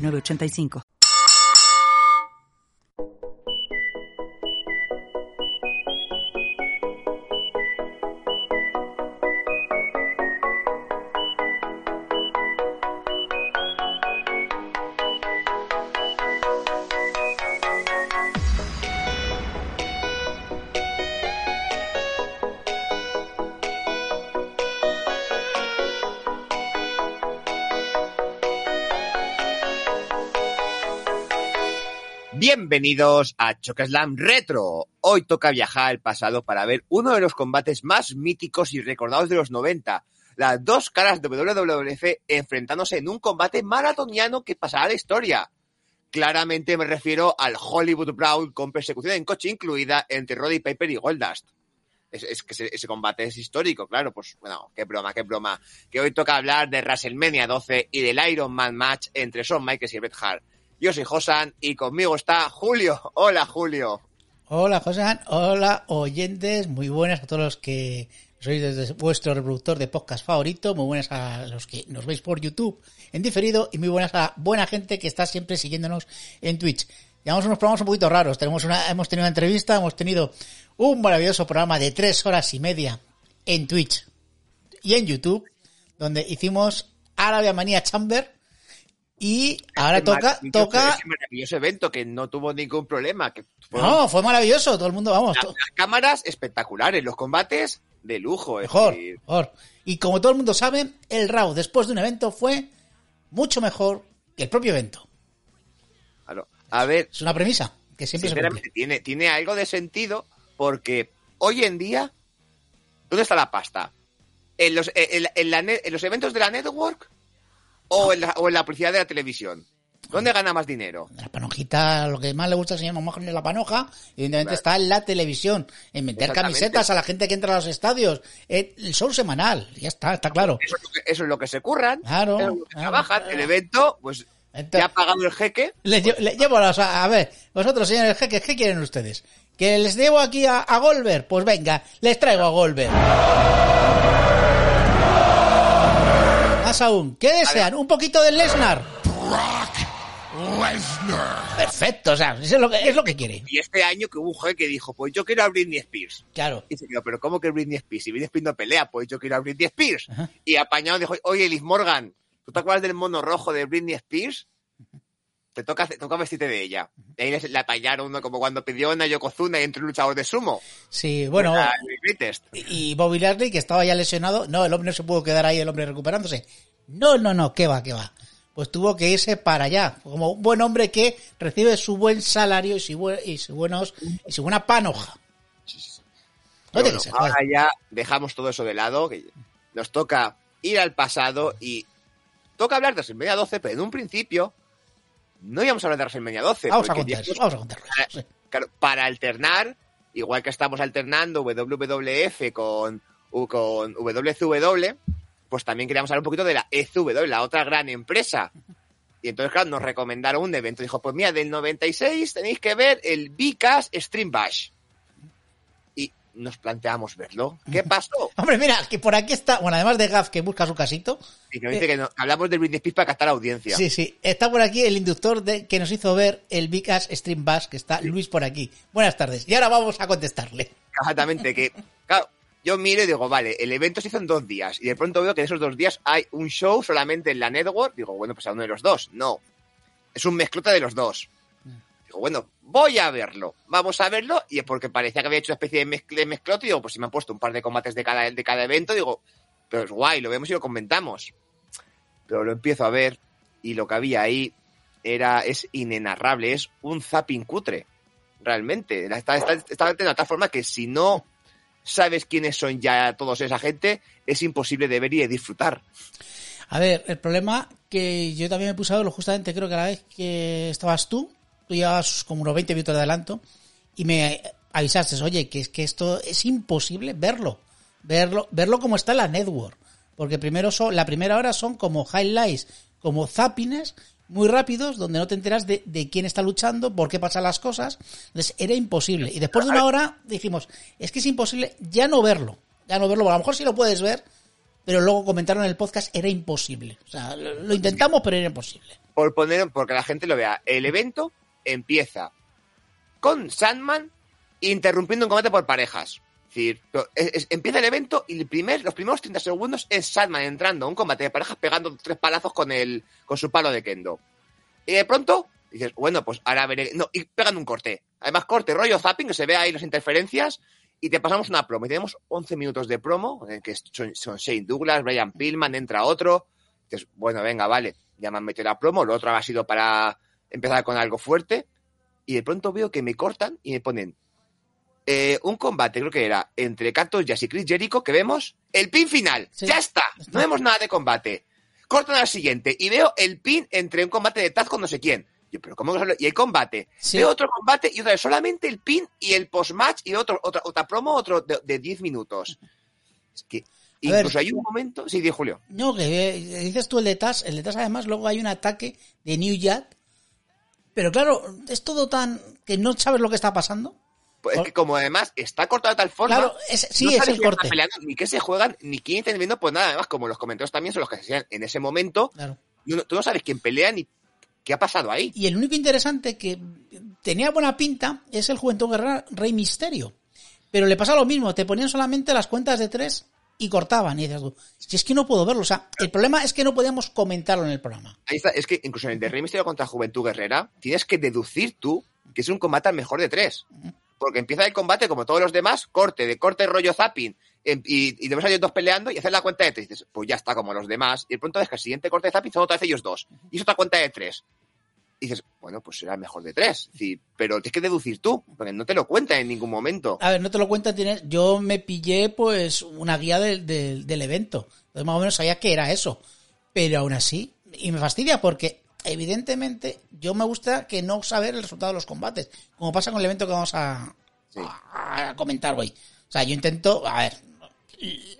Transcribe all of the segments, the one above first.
906985. Bienvenidos a Chocaslam Retro. Hoy toca viajar al pasado para ver uno de los combates más míticos y recordados de los 90. Las dos caras de WWF enfrentándose en un combate maratoniano que pasará a la historia. Claramente me refiero al Hollywood Brawl con persecución en coche incluida entre Roddy Piper y Goldust. Es, que ese, ese, combate es histórico, claro, pues bueno, qué broma, qué broma. Que hoy toca hablar de WrestleMania 12 y del Iron Man match entre Shawn Michaels y Bret Hart. Yo soy Josan y conmigo está Julio. Hola, Julio. Hola, Josan. Hola, oyentes. Muy buenas a todos los que sois desde vuestro reproductor de podcast favorito. Muy buenas a los que nos veis por YouTube en diferido y muy buenas a buena gente que está siempre siguiéndonos en Twitch. Llevamos unos programas un poquito raros. Tenemos una, hemos tenido una entrevista, hemos tenido un maravilloso programa de tres horas y media en Twitch y en YouTube, donde hicimos Arabia Manía Chamber, y ahora Ese toca, maravilloso- toca. Ese maravilloso evento que no tuvo ningún problema. Que fueron No, fue maravilloso, todo el mundo, vamos, las, cámaras espectaculares, los combates de lujo. mejor, decir, mejor. Y como todo el mundo sabe, el RAW después de un evento fue mucho mejor que el propio evento. claro. A ver, Es una premisa que siempre se tiene, tiene algo de sentido porque hoy en día, ¿dónde está la pasta? ¿En los, en, en la en los eventos de la network o en, la, o en la publicidad de la televisión? ¿Dónde gana más dinero? La panojita, lo que más le gusta al señor Mamajón es la panoja, evidentemente Claro. está en la televisión, en meter Exactamente. camisetas a la gente que entra a los estadios, el show semanal, ya está, está claro. Eso es lo que, eso es lo que se curran, Claro, eso es lo que claro, trabajan. claro. El evento, pues Entonces- ya ha pagado el jeque. Le llevo a, a ver, vosotros, señores jeques, ¿qué quieren ustedes? ¿Que les llevo aquí a, a Goldberg? Pues venga, les traigo a Goldberg. Más aún, ¿qué desean? ¿Un poquito de Lesnar? Perfecto, o sea, eso es lo que, es lo que quiere. Y este año que hubo un jeque que dijo, pues yo quiero a Britney Spears. Claro. Y se quedó, pero ¿cómo que Britney Spears? Si Britney Spears no pelea, pues yo quiero a Britney Spears. Ajá. Y apañado dijo, oye, Liz Morgan, ¿tú te acuerdas del mono rojo de Britney Spears? Te toca, te toca vestirte de ella. Y ahí la apañaron, ¿no? Como cuando pidió una Yokozuna y entró un luchador de sumo. Sí, bueno, y Bobby Lashley, que estaba ya lesionado, no, el hombre no se pudo quedar ahí, el hombre recuperándose. No, no, no, qué va, qué va. Pues tuvo que irse para allá, como un buen hombre que recibe su buen salario y su, buen- y su buenos, y su buena panoja. No que bueno, ser, ahora ya dejamos todo eso de lado, que nos toca ir al pasado y toca hablar de WrestleMania 12, pero en un principio no íbamos a hablar de WrestleMania 12. Vamos a contar, digamos, vamos a contarlo. para, sí. claro, para alternar, igual que estamos alternando WWF con, con WCW, pues también queríamos hablar un poquito de la ECW, la otra gran empresa. Y entonces, claro, nos recomendaron un evento. Dijo, pues mira, del 96 tenéis que ver el Vicas Stream Bash. Nos planteamos verlo. ¿Qué pasó? Hombre, mira, que por aquí está, bueno, además de Gaf que busca su casito, Y que dice que no- que hablamos de Britney Spears para captar audiencia. sí, sí, está por aquí el inductor de, que nos hizo ver el Big Ass Stream Bass, que está Luis por aquí. Buenas tardes. Y ahora vamos a contestarle. Exactamente, que, claro, yo miro y digo, vale, el evento se hizo en dos días, y de pronto veo que en esos dos días hay un show solamente en la network, digo, bueno, pues a uno de los dos, no, es un mezclota de los dos. Digo, bueno, voy a verlo, vamos a verlo, y es porque parecía que había hecho una especie de, mezcl- mezclote, digo, pues si me han puesto un par de combates de cada, de cada evento, digo, pero es guay, lo vemos y lo comentamos. Pero lo empiezo a ver, y lo que había ahí era, es inenarrable, es un zapping cutre realmente. Está, está, de tal forma que si no sabes quiénes son ya todos esa gente, es imposible de ver y de disfrutar. A ver, el problema que yo también me puse a justamente, creo que la vez que estabas tú, tú llevabas como unos 20 minutos de adelanto y me avisaste, oye, que es que esto es imposible verlo, verlo, verlo como está la network, porque primero son, la primera hora son como highlights, como zappings muy rápidos, donde no te enteras de, de quién está luchando, por qué pasan las cosas, entonces era imposible. Y después de una hora dijimos, es que es imposible ya no verlo, ya no verlo, a lo mejor sí lo puedes ver, pero luego comentaron en el podcast era imposible. O sea, lo, lo intentamos, pero era imposible. Por poner, porque la gente lo vea, el evento empieza con Sandman interrumpiendo un combate por parejas. Es decir, es- empieza el evento y los primeros 30 segundos es Sandman entrando a un combate de parejas pegando tres palazos con el, con su palo de kendo. Y de pronto dices, bueno, pues ahora veré. No, y pegan un corte. Además, corte, rollo zapping, que se ve ahí las interferencias. Y te pasamos una promo. Y tenemos 11 minutos de promo, en que son, son Shane Douglas, Brian Pillman, entra otro. Dices, bueno, venga, vale, ya me han metido la promo. Lo otro ha sido para empezar con algo fuerte. Y de pronto veo que me cortan y me ponen eh, un combate, creo que era, entre Cactus Jazz y Chris Jericho, que vemos el pin final. Sí, ya está. está. No vemos nada de combate. Cortan al siguiente y veo el pin entre un combate de Taz con no sé quién. Yo, pero ¿cómo que Y el combate. Sí. Veo otro combate y otra vez solamente el pin y el post-match y otro, otra, otra promo otro de, de 10 minutos. Es que A ver. incluso hay un momento. Sí, di Julio. No, que eh, dices tú el de TAS, el de TAS además luego hay un ataque de New Jack, pero claro, es todo tan que no sabes lo que está pasando. Pues es que como además está cortado de tal forma. Claro, es- sí, no es el corte. peleando, ni qué se juegan, ni quién está viendo, pues nada, además, como los comentarios también son los que se hacían en ese momento, Claro. tú no, tú no sabes quién pelea ni qué ha pasado ahí. Y el único interesante que tenía buena pinta es el Juventud Guerrera Rey Misterio. Pero le pasa lo mismo, te ponían solamente las cuentas de tres y cortaban. Y dices tú, si es que no puedo verlo. O sea, el problema es que no podíamos comentarlo en el programa. Ahí está, es que incluso en el de Rey Mysterio contra Juventud Guerrera, tienes que deducir tú que es un combate al mejor de tres. Porque empieza el combate como todos los demás, corte, de corte rollo zapping, em- y, y te ves a ellos dos peleando y haces la cuenta de tres. Y dices, pues ya está como los demás. Y de pronto ves que el siguiente corte de zapping son otra vez ellos dos. Y es otra cuenta de tres. Y dices, bueno, pues será mejor de tres. Es decir, pero tienes que deducir tú, porque no te lo cuenta en ningún momento. A ver, no te lo cuentan, tienes, yo me pillé pues una guía del, del, del evento. Entonces más o menos sabía que era eso. Pero aún así, y me fastidia porque evidentemente yo me gusta que no saber el resultado de los combates, como pasa con el evento que vamos a, Sí. a, a comentar hoy. O sea, yo intento, a ver,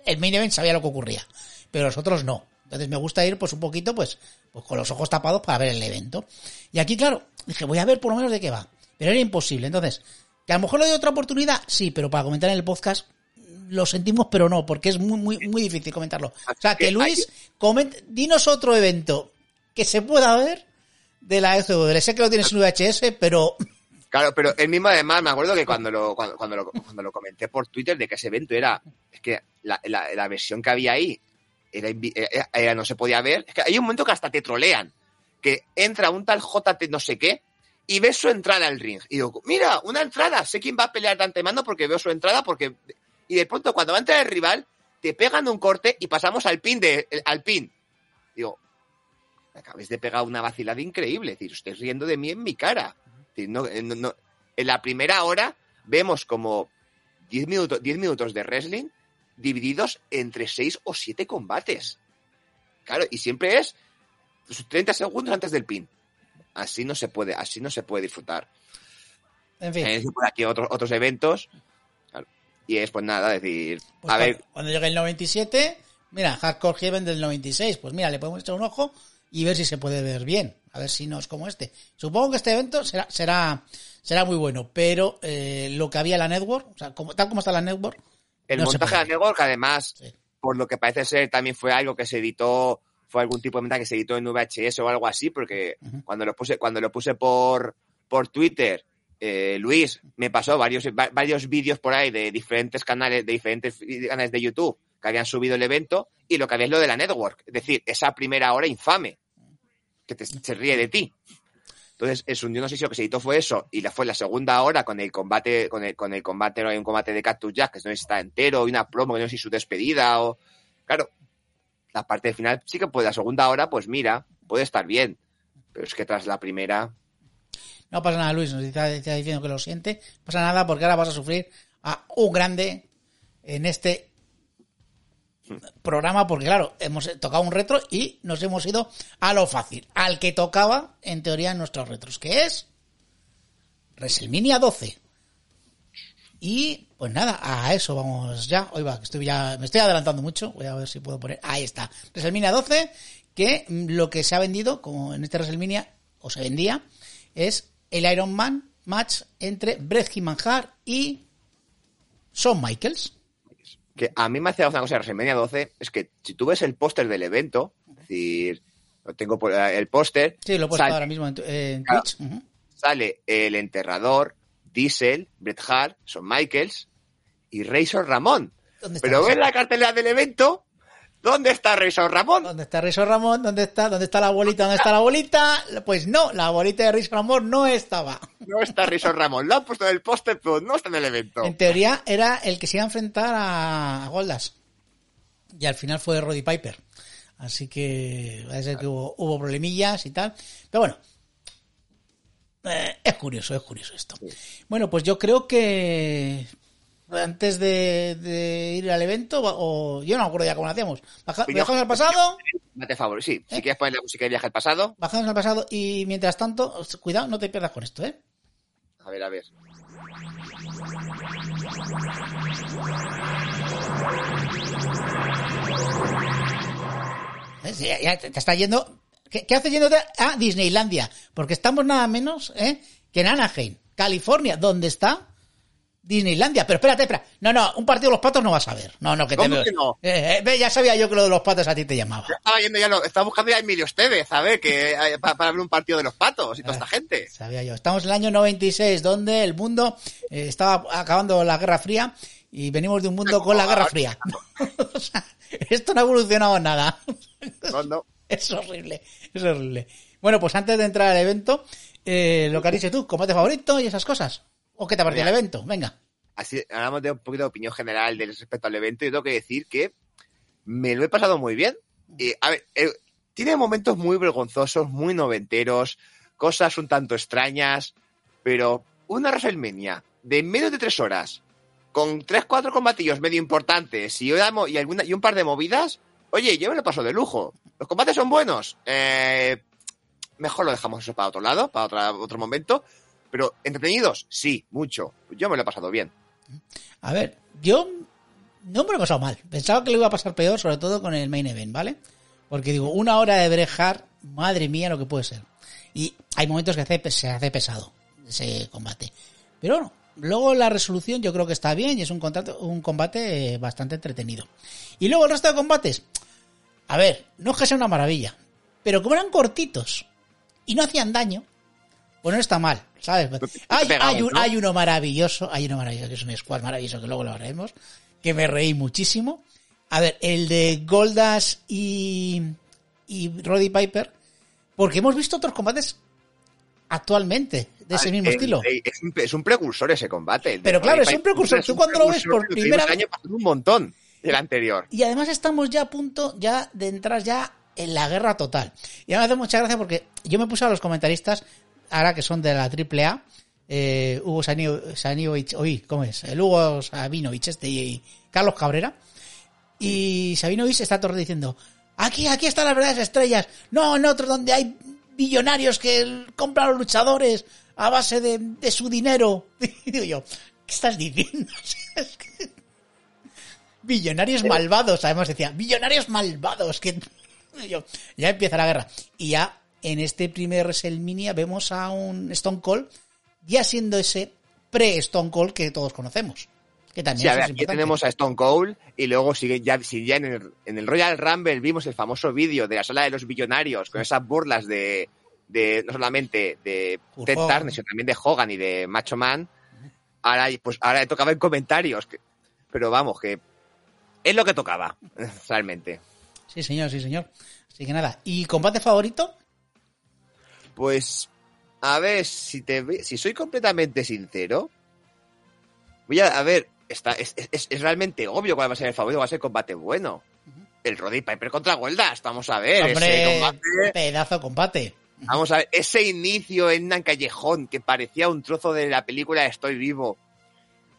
el main event sabía lo que ocurría, pero los otros no. Entonces me gusta ir pues un poquito pues, pues con los ojos tapados para ver el evento. Y aquí, claro, dije, voy a ver por lo menos de qué va. Pero era imposible. Entonces, que a lo mejor le doy otra oportunidad, sí, pero para comentar en el podcast lo sentimos, pero no, porque es muy, muy, muy difícil comentarlo. O sea, que que Luis, coment, dinos otro evento que se pueda ver de la ECW. Sé que lo tienes en VHS, pero Claro, pero él mismo además, me acuerdo que cuando lo, cuando, cuando lo, cuando lo comenté por Twitter de que ese evento era, es que la, la, la versión que había ahí era- era- no se podía ver. Es que hay un momento que hasta te trolean, que entra un tal JT no sé qué y ves su entrada al ring. Y digo, mira, una entrada, sé quién va a pelear de antemano porque veo su entrada, porque... Y de pronto cuando va a entrar el rival, te pegan un corte y pasamos al pin de, al pin. Digo, me acabáis de pegar una vacilada increíble. Es decir, estáis riendo de mí en mi cara. No- no- no- en la primera hora vemos como 10 minutos, 10 minutos de wrestling divididos entre 6 o 7 combates. Claro, y siempre es pues, 30 segundos antes del pin. Así no se puede, así no se puede disfrutar. en fin. Por aquí otros, otros eventos. claro, y es pues nada, decir, Pues a ver, cuando, cuando llegue el 97, mira, Hardcore Heaven del 96, pues mira, le podemos echar un ojo y ver si se puede ver bien, a ver si no es como este. Supongo que este evento será será será muy bueno, pero eh, lo que había en la network, o sea, como, tal como está la network, el no montaje de la network, además, Sí. por lo que parece ser, también fue algo que se editó, fue algún tipo de montaje que se editó en VHS o algo así, porque cuando lo puse, cuando lo puse por, por Twitter, eh, Luis me pasó varios, va- varios vídeos por ahí de diferentes canales, de diferentes canales de YouTube que habían subido el evento y lo que había es lo de la network. Es decir, esa primera hora infame que te- se ríe de ti. Entonces, es un, yo no sé si lo que se editó fue eso, y la, fue la segunda hora con el combate, con el, con el combate, no hay un combate de Cactus Jack, que no está entero, y una promo, que no sé si su despedida, o. Claro, la parte final sí que puede, la segunda hora, pues mira, puede estar bien. Pero es que tras la primera, No pasa nada, Luis, nos está, está diciendo que lo siente. No pasa nada porque ahora vas a sufrir a un grande en este programa porque, claro, hemos tocado un retro y nos hemos ido a lo fácil, al que tocaba, en teoría, en nuestros retros, que es WrestleMania 12. Y pues nada, a eso vamos ya. Hoy va, estoy ya, me estoy adelantando mucho. Voy a ver si puedo poner. Ahí está. WrestleMania 12, que lo que se ha vendido, como en este WrestleMania, o se vendía, es el Iron Man match entre Bret Manjar y Shawn Michaels. Que a mí me hace una cosa de WrestleMania 12, es que si tú ves el póster del evento, es decir, lo tengo por eh, el póster. Sí, lo he puesto ahora mismo en. Twitch. Sale el enterrador, Diesel, Bret Hart, Shawn Michaels y Razor Ramón. ¿Dónde está Pero ves la cartelera del evento, ¿dónde está Razor Ramón? ¿Dónde está Rizzo Ramón? ¿Dónde está? ¿Dónde está la bolita? ¿Dónde está la bolita? Pues no, la bolita de Rizzo Ramón no estaba. No está Razor Ramón. Lo han puesto en el póster, pero no está en el evento. En teoría era el que se iba a enfrentar a, Goldas. Y al final fue Roddy Piper. Así que parece que hubo, hubo problemillas y tal. Pero bueno. eh, es curioso, es curioso esto. Bueno, pues yo creo que antes de, de ir al evento, o yo no me acuerdo ya cómo lo hacíamos. Baja- ¿Viajamos al pasado? Mate favor, sí. ¿Eh? Si quieres poner la música de viaje al pasado, Bajamos al pasado y mientras tanto, cuidado, no te pierdas con esto, ¿eh? a ver, a ver. ¿Eh? Sí, ya te, te está yendo. ¿Qué, qué hace yéndote a Disneylandia? Porque estamos nada menos ¿eh? que en Anaheim, California, donde está Disneylandia. Pero espérate, espera. No, no, un partido de los patos no vas a ver. No, no, que te ¿Cómo veo. que no? Eh, eh, ya sabía yo que lo de los patos a ti te llamaba. Estaba yendo ya, lo, estaba buscando ya a Emilio Estevez, a ver, que, para, para ver un partido de los patos y toda esta gente. Sabía yo. Estamos en el año 96, donde el mundo eh, estaba acabando la Guerra Fría y venimos de un mundo con la Guerra Fría. O sea, esto no ha evolucionado en nada. No, no. Es horrible, es horrible. Bueno, pues antes de entrar al evento, eh, lo que has dicho tú, combate favorito y esas cosas. ¿O qué te pareció el evento? Venga. Así, hablamos de un poquito de opinión general del respecto al evento. Yo tengo que decir que me lo he pasado muy bien. Y, a ver, eh, tiene momentos muy vergonzosos, muy noventeros, cosas un tanto extrañas, pero una WrestleMania de menos de tres horas, con tres, cuatro combatillos medio importantes y, una y, alguna, y un par de movidas, oye, yo me lo paso de lujo. Los combates son buenos. Eh, mejor lo dejamos eso para otro lado, para otra- otro momento. Pero entretenidos, sí, mucho. Yo me lo he pasado bien. A ver, yo no me lo he pasado mal. Pensaba que lo iba a pasar peor, sobre todo con el main event, ¿vale? Porque digo, una hora de brejar, madre mía, lo que puede ser. Y hay momentos que se hace pesado ese combate. Pero bueno, luego la resolución yo creo que está bien y es un, contrato- un combate bastante entretenido. Y luego el resto de combates, a ver, no es que sea una maravilla, pero como eran cortitos y no hacían daño, pues no está mal, ¿sabes? Hay, hay un- uno maravilloso, hay uno maravilloso, que es un squad maravilloso, que luego lo haremos, que me reí muchísimo. A ver, el de Goldas y, y Roddy Piper, porque hemos visto otros combates actualmente de ese Ah, mismo el- estilo. el- Es un, es un precursor ese combate. Pero claro, es un precursor. Es Tú cuando lo ves por primera vez- un montón el anterior. Y además estamos ya a punto ya de entrar ya en la guerra total. Y a mí me hace mucha gracia porque yo me puse a los comentaristas, ahora que son de la AAA, eh, Hugo oí, ¿cómo es? El Hugo Sabinovich este y Carlos Cabrera. Y Sabinovich está todo diciendo, aquí, aquí están las verdaderas estrellas. No, en otro donde hay billonarios que compran a los luchadores a base de, de su dinero. Y digo yo, ¿qué estás diciendo? Billonarios malvados, además decía, billonarios malvados, que yo, ya empieza la guerra. Y ya en este primer WrestleMania vemos a un Stone Cold ya siendo ese pre-Stone Cold que todos conocemos. Que también Sí, a ver, aquí tenemos a Stone Cold y luego sigue ya, si ya en el, en el Royal Rumble vimos el famoso vídeo de la sala de los billonarios con esas burlas de, de no solamente de Hulk Ted. Turner, sino también de Hogan y de Macho Man. Ahora, pues ahora le tocaba en comentarios. que- pero vamos, que es lo que tocaba, realmente. Sí, señor, sí, señor. Así que nada. ¿Y combate favorito? Pues, a ver, si te si soy completamente sincero, voy a, a ver, está, es, es- es realmente obvio cuál va a ser el favorito, va a ser combate bueno. El Roddy Piper contra Goldas, vamos a ver, ese Hombre, combate, pedazo de combate. vamos a ver, ese inicio en un callejón que parecía un trozo de la película Estoy vivo.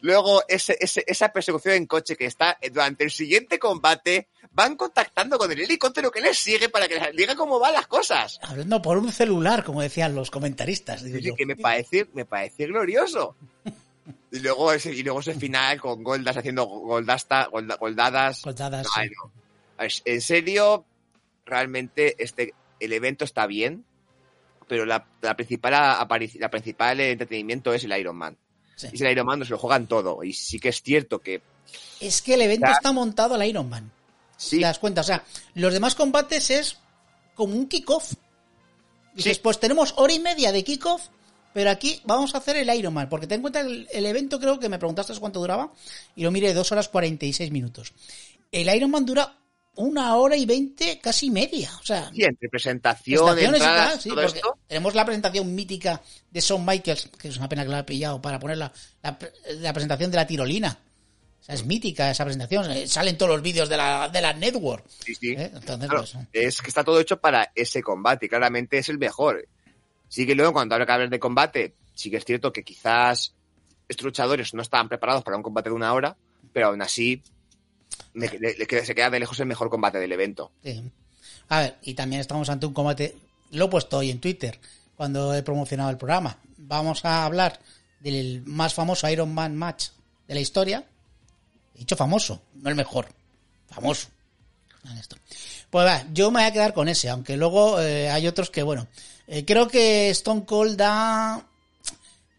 Luego, ese, ese- esa persecución en coche que está durante el siguiente combate, van contactando con el helicóptero que les sigue para que les diga cómo van las cosas. Hablando por un celular, como decían los comentaristas. Digo Oye, yo. que me parece, me parece glorioso. Y luego ese, y luego ese final con Goldas haciendo goldasta, golda- goldadas. Goldadas, Ay, sí. no. Es- En serio, realmente este, el evento está bien, pero la, la principal la principal entretenimiento es el Iron Man. Sí. Y es el Iron Man, no se lo juegan todo. Y sí que es cierto que Es que el evento está montado al Iron Man. sí, ¿Te das cuenta? O sea, los demás combates es como un kickoff. Dices, Sí. pues tenemos hora y media de kickoff, pero aquí vamos a hacer el Iron Man. Porque ten en cuenta el, el evento, creo que me preguntaste cuánto duraba, y lo miré, dos horas 46 minutos. El Iron Man dura una hora y veinte, casi media. O sea, sí, entre presentación, sí, todo esto. tenemos la presentación mítica de Shawn Michaels, que es una pena que la he pillado para poner la, la, la presentación de la tirolina. O sea, es mítica esa presentación. eh, Salen todos los vídeos de la, de la network. Sí, sí. ¿eh? Entonces, Claro, pues, es que está todo hecho para ese combate y claramente es el mejor. Sí que luego cuando habla que hablar de combate, sí que es cierto que quizás estos luchadores no estaban preparados para un combate de una hora, pero aún así se queda de lejos el mejor combate del evento. Sí. A ver, y también estamos ante un combate, lo he puesto hoy en Twitter, cuando he promocionado el programa. Vamos a hablar del más famoso Iron Man match de la historia. He dicho famoso, no el mejor. Famoso. Pues va, yo me voy a quedar con ese, aunque luego eh, hay otros que, bueno, eh, creo que Stone Cold da...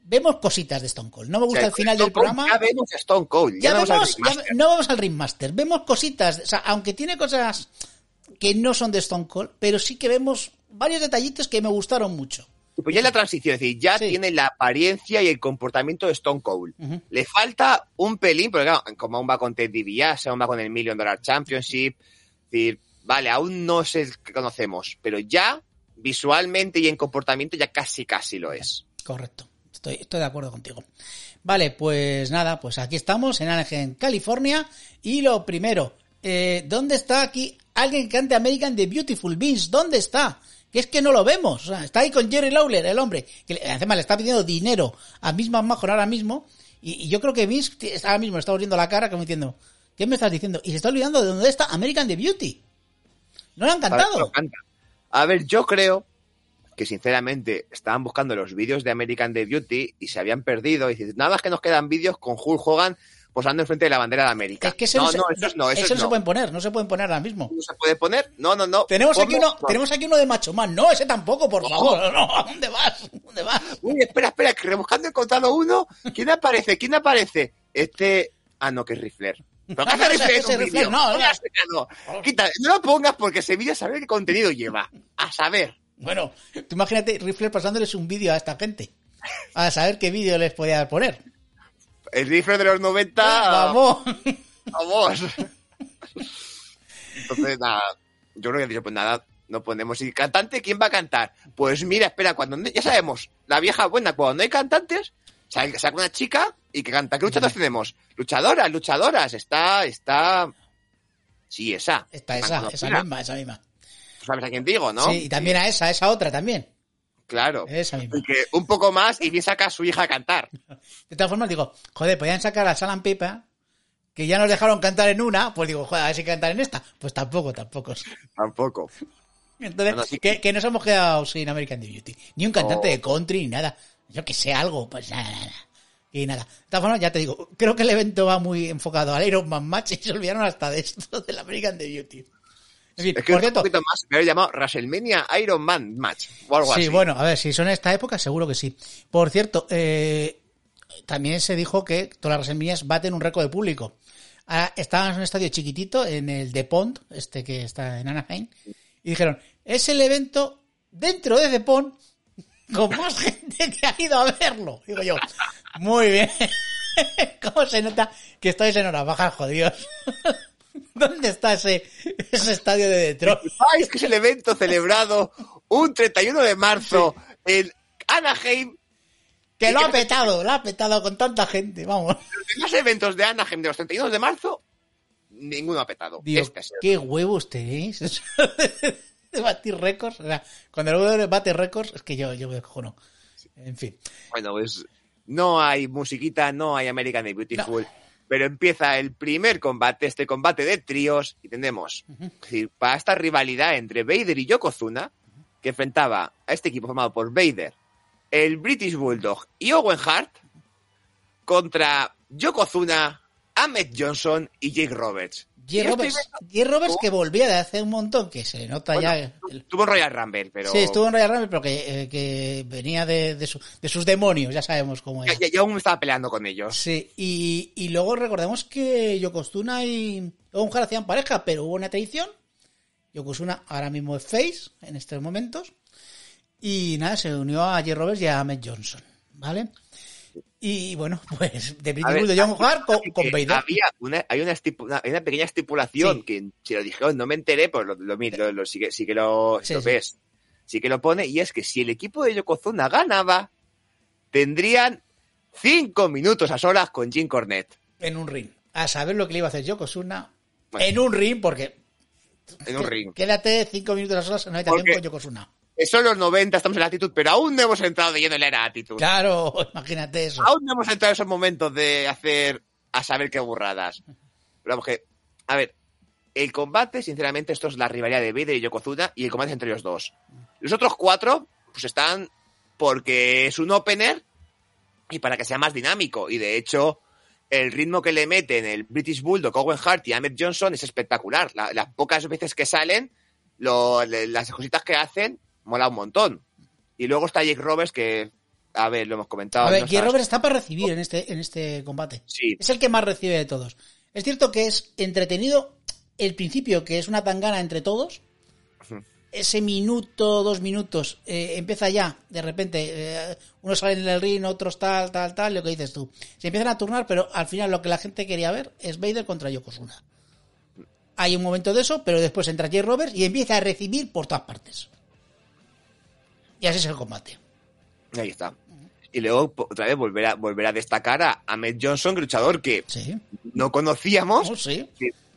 Vemos cositas de Stone Cold. No me gusta O sea, el final Stone del Cold, programa. Ya vemos Stone Cold. Ya Ya, vemos, al vemos, ya- no vamos al Ringmaster, vemos cositas, o sea, aunque tiene cosas que no son de Stone Cold, pero sí que vemos varios detallitos que me gustaron mucho. Pues ya es la transición, es decir, ya Sí. tiene la apariencia y el comportamiento de Stone Cold. Le falta un pelín, porque claro, como aún va con Ted DiBiase, aún va con el Million Dollar Championship, es decir, vale, aún no es el que conocemos, pero ya visualmente y en comportamiento ya casi casi lo es. Correcto, estoy, estoy de acuerdo contigo. Vale, pues nada, pues aquí estamos en Anaheim, California, y lo primero, eh, ¿dónde está aquí alguien que cante American The Beautiful Beans? ¿Dónde está? Que es que no lo vemos, o sea, está ahí con Jerry Lawler, el hombre, que le- encima le está pidiendo dinero a Misma Major ahora mismo, y, y yo creo que Vince ahora mismo le está abriendo la cara como diciendo, ¿qué me estás diciendo? Y se está olvidando de dónde está American The Beauty. No le han cantado. canta. A ver, yo creo que sinceramente estaban buscando los vídeos de American The Beauty y se habían perdido. Y dicen, nada más que nos quedan vídeos con Hulk Hogan posando enfrente de la bandera de América. Es que eso no, no, se, no, eso no, eso, eso no se pueden poner, no se pueden poner ahora mismo. ¿No se puede poner? No, no, no. Tenemos aquí uno, tenemos aquí uno de Macho Man. No, ese tampoco, por favor. No, ¿a dónde vas? ¿A dónde vas? Uy, espera, espera, que rebuscando he encontrado uno. ¿Quién aparece? ¿Quién aparece? Este. Ah, no, que es Rifler. ¿Pero qué hace Rifler ese un Rifler, no, no. No. Quita, no lo pongas porque ese vídeo saber qué contenido lleva. A saber. Bueno, tú imagínate Rifler pasándoles un vídeo a esta gente. A saber qué vídeo les podía poner. El Rifler de los 90. Vamos. Vamos. Entonces, nada. Yo creo que he dicho, pues nada, no ponemos. ¿Y cantante quién va a cantar? Pues mira, espera, cuando no- ya sabemos, la vieja buena, cuando no hay cantantes, sa- saca una chica y que canta. ¿Qué luchadores tenemos? Luchadoras, luchadoras. Está, está. Sí, esa. Tan esa, esa misma, esa misma. Tú sabes a quién digo, ¿no? Sí, y también a esa, a esa otra también. Claro. Esa misma. Y que un poco más y bien saca a su hija a cantar. De todas formas, digo, joder, podían sacar a Salam Pipa, que ya nos dejaron cantar en una, pues digo, joder, a ver si cantar en esta. Pues tampoco, tampoco. Tampoco. Entonces, Bueno, sí que, que nos hemos quedado sin American Beauty. Ni un cantante Oh. de country, ni nada. Yo que sé, algo, pues nada, nada. Y nada. De todas formas, ya te digo, creo que el evento va muy enfocado al Iron Man Match y se olvidaron hasta de esto del American Beauty. Es que por un cierto, poquito más me había llamado WrestleMania Iron Man Match o algo sí, así. bueno, a ver, si son en esta época, seguro que sí. Por cierto, eh, también se dijo que todas las WrestleManias baten un récord de público. Ahora, estaban en un estadio chiquitito, en el The Pond, este que está en Anaheim, y dijeron, es el evento dentro de The Pond con más gente que ha ido a verlo. Digo yo, muy bien. ¿Cómo se nota que estáis en hora baja, jodidos? ¿Dónde está ese, ese estadio de Detroit? Es que es el evento celebrado un 31 de marzo en Anaheim. Que ¿Y lo ha petado, lo ha petado con tanta gente, vamos. Los eventos de Anaheim de los 31 de marzo, ninguno ha petado. Dios, Este es el- qué huevos tenéis de batir récords. O sea, cuando luego bate récords, es que yo, yo me cojono. En fin. Bueno, pues no hay musiquita, no hay American Beautiful. Pero empieza el primer combate, este combate de tríos, y tenemos, es decir, para esta rivalidad entre Vader y Yokozuna, que enfrentaba a este equipo formado por Vader, el British Bulldog y Owen Hart, contra Yokozuna, Ahmed Johnson y Jake Roberts. Y Roberts, Oh. que volvía de hace un montón, que se nota Bueno, ya. Estuvo en Royal Rumble, pero Sí, estuvo en Royal Rumble, pero que, eh, que venía de, de, su- de sus demonios, ya sabemos cómo ya- ya aún me estaba peleando con ellos. Sí, y, y luego recordemos que Yokozuna y Owen hacían pareja, pero hubo una traición. Yokozuna ahora mismo es face en estos momentos. Y nada, se unió a Jay Roberts y a Ahmed Johnson, ¿vale? Y bueno, pues de Bulldog de John Hart con, con. Había una, hay una, hay una pequeña estipulación Sí. que si lo dijeron no me enteré, pues lo, lo, lo- lo- sí, que, sí que lo, Sí, lo sí. ves. Sí que lo pone, y es que si el equipo de Yokozuna ganaba, tendrían cinco minutos a solas con Jim Cornette. En un ring. A saber lo que le iba a hacer Yokozuna Bueno. en un ring, porque En un ring. quédate cinco minutos a solas en una habitación Porque- con Yokozuna. Son los 90, estamos en la actitud, pero aún no hemos entrado de lleno en la era actitud. Claro, imagínate eso. Aún no hemos entrado en esos momentos de hacer a saber qué burradas. Pero vamos que, a ver, el combate, sinceramente, esto es la rivalidad de Vader y Yokozuna y el combate es entre los dos. Los otros cuatro, pues están porque es un opener y para que sea más dinámico. Y de hecho, el ritmo que le meten el British Bulldog, Owen Hart y Ahmed Johnson es espectacular. La- las pocas veces que salen, lo- le- las cositas que hacen, mola un montón. Y luego está Jake Roberts, que, a ver, lo hemos comentado. A ver, Está- Roberts está para recibir en este, en este combate. Sí, Es el que más recibe de todos. Es cierto que es entretenido el principio, que es una tangana entre todos. Ese minuto, dos minutos, eh, empieza ya, de repente, eh, unos salen en el ring, otros tal, tal, tal, lo que dices tú. Se empiezan a turnar, pero al final lo que la gente quería ver es Vader contra Yokozuna. Hay un momento de eso, pero después entra Jay Roberts y empieza a recibir por todas partes. Y así es el combate. ahí está. Y luego, otra vez, volver a, volver a destacar a Ahmed Johnson, luchador que Sí. no conocíamos. Oh, sí.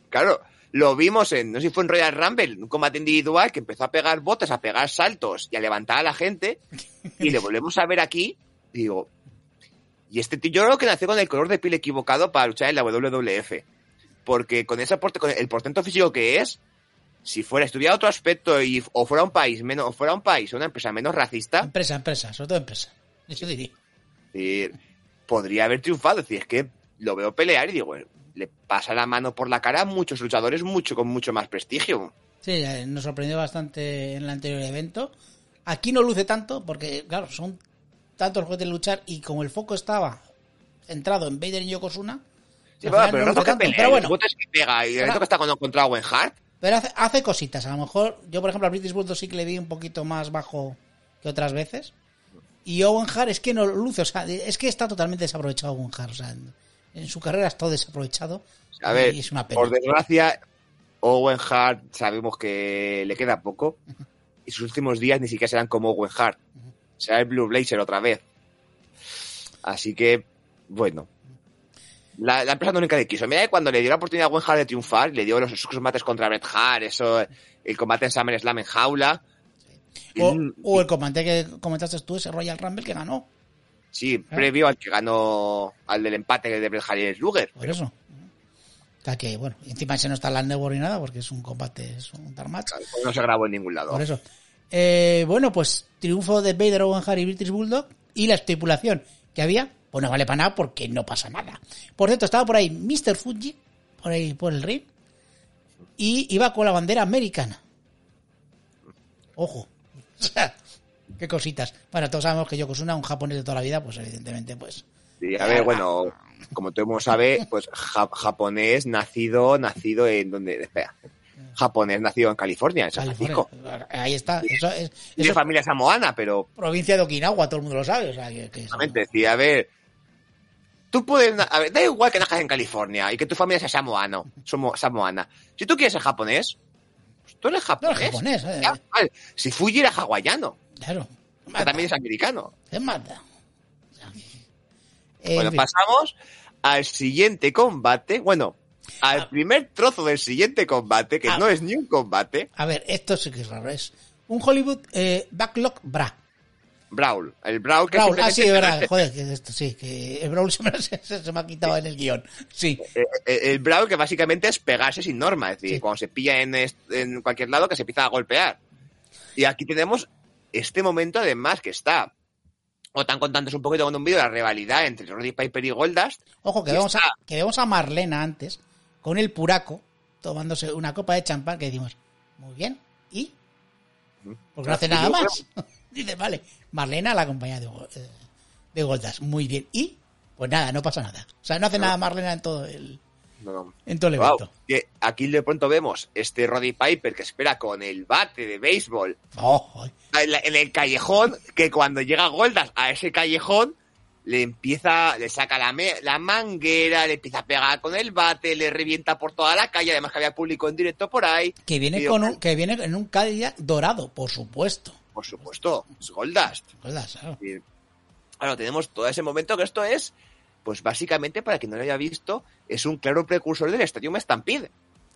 Claro, lo vimos en, no sé si fue en Royal Rumble, un combate individual que empezó a pegar botes, a pegar saltos y a levantar a la gente. Y le volvemos a ver aquí. Y digo, y este tío, yo creo que nació con el color de piel equivocado para luchar en la WWF. Porque con ese porte, con el portento físico que es, si fuera, estuviera otro aspecto y, o fuera un país menos, o fuera un país, una empresa menos racista, Empresa, empresa, sobre todo empresa. Yo diría. eh, podría haber triunfado. Es decir, es que lo veo pelear y digo, le pasa la mano por la cara a muchos luchadores mucho con mucho más prestigio. Sí, eh, nos sorprendió bastante en el anterior evento. Aquí no luce tanto porque, claro, son tantos tienen que luchar y como el foco estaba centrado en Vader y Yokozuna, Sí, pero, pero no luce tanto. pelea, Pero bueno, botes que pega y el evento que está con- contra Owen Hart. Pero hace, hace cositas. A lo mejor, yo por ejemplo, a British Bulldog sí que le vi un poquito más bajo que otras veces. Y Owen Hart es que no luce, o sea, es que está totalmente desaprovechado Owen Hart. O sea, en, en su carrera está desaprovechado. A ver, y es una pena. por desgracia, Owen Hart sabemos que le queda poco y sus últimos días ni siquiera serán como Owen Hart. Será el Blue Blazer otra vez. Así que, bueno. La, la empresa nunca le quiso. Mira que cuando le dio la oportunidad a Owen Hart de triunfar, le dio los combates contra Bret Hart, eso, el combate en SummerSlam en jaula. O, o el combate que comentaste tú, ese Royal Rumble que ganó. Sí, previo al que ganó, al del empate de Bret Hart y Luger. Por eso. O sea que, bueno, encima ese no está en la network ni nada porque es un combate, es un dark match. No se grabó en ningún lado. Por eso. Eh, bueno, pues triunfo de Vader, Owen Hart y British Bulldog. Y la estipulación que había, pues no vale para nada porque no pasa nada. Por cierto, estaba por ahí Mr. Fuji, por ahí por el ring. Y iba con la bandera americana. Ojo. O sea, qué cositas. Bueno, todos sabemos que Yokozuna, un japonés de toda la vida, pues evidentemente, pues. Sí, a ver, bueno, como todo el mundo sabe, pues ja- japonés nacido, nacido en donde, espera, japonés nacido en California, en San. Francisco. Ahí está. Eso es, eso de familia samoana, pero provincia de Okinawa, todo el mundo lo sabe. O sea, que, que eso- realmente decía, a ver, tú puedes, a ver, da igual que nazcas en California y que tu familia sea samoano, somo- samoana. Si tú quieres ser japonés, pues tú eres No, japonés. es japonés, eh. Ya, vale. Si Fuji era hawaiano, Claro. que también es americano. se mata. Bueno, pasamos al siguiente combate. Bueno, al Ah. primer trozo del siguiente combate, que Ah. no es ni un combate. A ver, esto sí que es raro. Es un Hollywood eh, Backlog Bra. Brawl. El Brawl que Brawl, ah, sí, verdad, joder, que esto sí, que el Brawl se me, se- se me ha quitado en el guion. Sí, Eh, eh, el Brawl que básicamente es pegarse sin norma, es decir, Sí. cuando se pilla en, en cualquier lado que se empieza a golpear. Y aquí tenemos este momento además que está, o están contándonos un poquito con un vídeo la rivalidad entre Roddy Piper y Goldust. Ojo, que vemos, a, que vemos a Marlena antes, con el puraco, tomándose una copa de champán, que decimos, muy bien, ¿y? Porque no hace nada más. Dice, vale, Marlena la compañía de, eh, de Goldas, muy bien, ¿y? Pues nada, no pasa nada. O sea, no hace nada Marlena en todo el, No, en todo el evento. que aquí de pronto vemos este Roddy Piper que espera con el bate de béisbol Oh, ay. en, la- en el callejón, que cuando llega Goldas a ese callejón, le empieza, le saca la, me- la manguera, le empieza a pegar con el bate, le revienta por toda la calle, además que había público en directo por ahí. que viene con un, que viene en un Cadillac dorado, por supuesto. Por supuesto, es Goldust. Goldas, claro. Y, tenemos todo ese momento que esto es, pues básicamente, para quien no lo haya visto, es un claro precursor del Stadium Stampede.